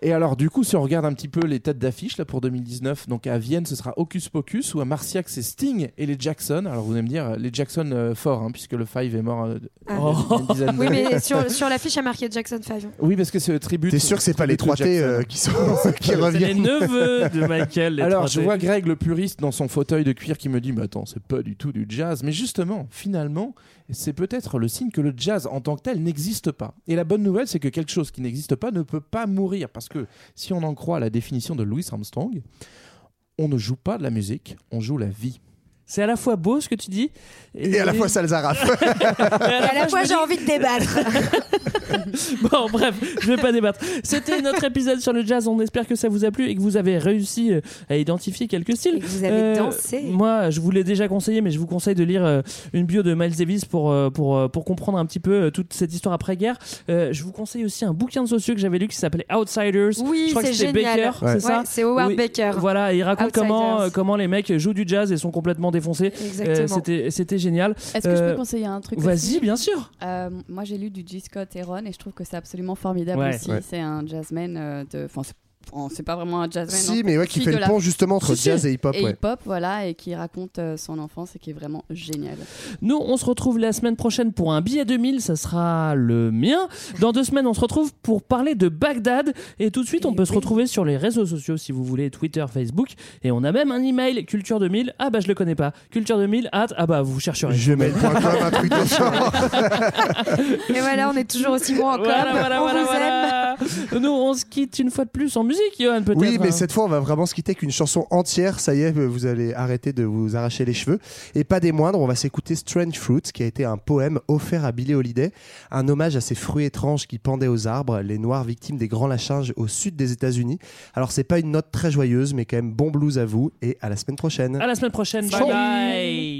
Et alors, du coup, si on regarde un petit peu les têtes d'affiche là pour 2019, donc à Vienne, ce sera Hocus Pocus, ou à Marciac, c'est Sting et les Jackson. Alors, vous allez me dire, les Jackson euh, forts, hein, puisque le Five est mort euh, Ah. une dizaine Oui, mais sur, sur l'affiche, a marqué Jackson 5. Oui, parce que c'est le tribut. T'es sûr que c'est pas les tribut 3 de T Jackson. euh, qui sont qui C'est les reviennent neveux de Michael. les Alors, je vois Greg, le puriste, dans son fauteuil de cuir qui me dit Mais attends, c'est pas du tout du jazz. Mais justement, finalement, c'est peut-être le signe que le jazz en tant que tel n'existe pas. Et la bonne nouvelle, c'est que quelque chose qui n'existe pas ne peut pas mourir. Parce que si on en croit la définition de Louis Armstrong, on ne joue pas de la musique, on joue la vie. C'est à la fois beau ce que tu dis. et à la fois et à Et à la fois, j'ai envie de débattre. Bon, bref, je vais pas débattre. C'était notre épisode sur le jazz. On espère que ça vous a plu et que vous avez réussi euh, à identifier quelques styles. Et que vous avez Euh, dansé. Moi, je vous l'ai déjà conseillé, mais je vous conseille de lire euh, une bio de Miles Davis pour, pour, pour comprendre un petit peu toute cette histoire après-guerre. Euh, je vous conseille aussi un bouquin de sociaux que j'avais lu qui s'appelait Outsiders. Oui, Je crois que c'est c'était. Baker, Ouais. c'est ça Ouais, c'est Howard Oui. Baker. Voilà, et il raconte Outsiders. comment, comment les mecs jouent du jazz et sont complètement défoncés. Euh, c'était, c'était génial. Est-ce que je Euh, peux conseiller un truc Vas-y, bien sûr. Euh, moi, j'ai lu du G. Scott Heron et je trouve que c'est absolument formidable Ouais. aussi. Ouais. C'est un jazzman euh, de. C'est- pas vraiment un jazzman. si, hein, mais ouais, qui fait le pont justement entre Si, si. jazz et hip-hop. et ouais. hip-hop, voilà, et qui raconte euh, son enfance et qui est vraiment génial. Nous, on se retrouve la semaine prochaine pour un billet 2000, ça sera le mien. Dans deux semaines, on se retrouve pour parler de Bagdad. Et tout de suite, on peut se retrouver sur les réseaux sociaux si vous voulez, Twitter, Facebook. Et on a même un email, culture 2000. Ah bah je le connais pas. Culture 2000, at, ah bah vous chercherez. Je mets de genre. Et voilà, on est toujours aussi bon encore. Voilà, voilà, on voilà, vous aime. Nous, on se quitte une fois de plus en musique, Johan, peut-être. Oui, mais hein. cette fois, on va vraiment se quitter avec une chanson entière. Ça y est, vous allez arrêter de vous arracher les cheveux. Et pas des moindres, on va s'écouter Strange Fruits, qui a été un poème offert à Billie Holiday. Un hommage à ces fruits étranges qui pendaient aux arbres, les noirs victimes des grands lynchages au sud des États-Unis. Alors, c'est pas une note très joyeuse, mais quand même bon blues à vous. Et à la semaine prochaine. À la semaine prochaine. Bye Ciao. bye.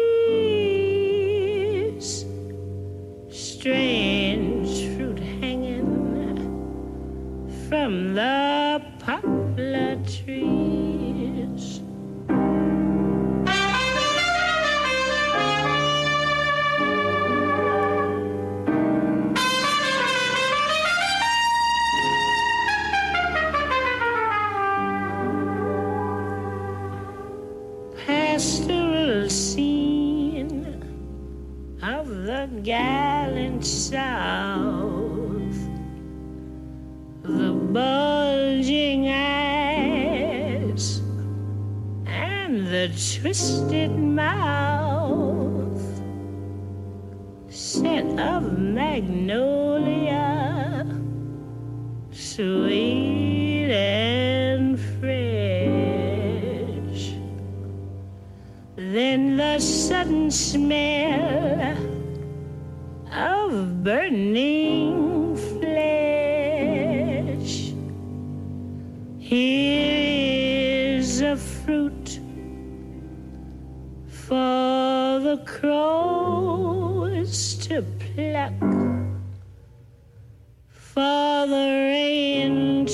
From the poplar twisted mouth, scent of magnolia, sweet and fresh. Then the sudden smell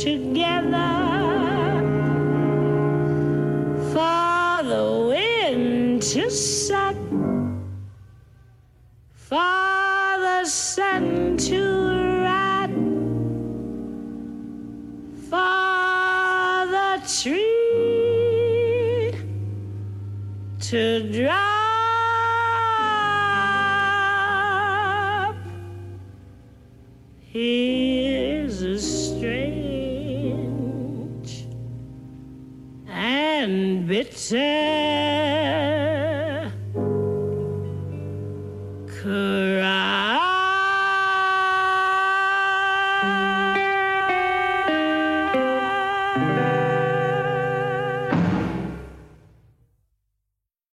together, say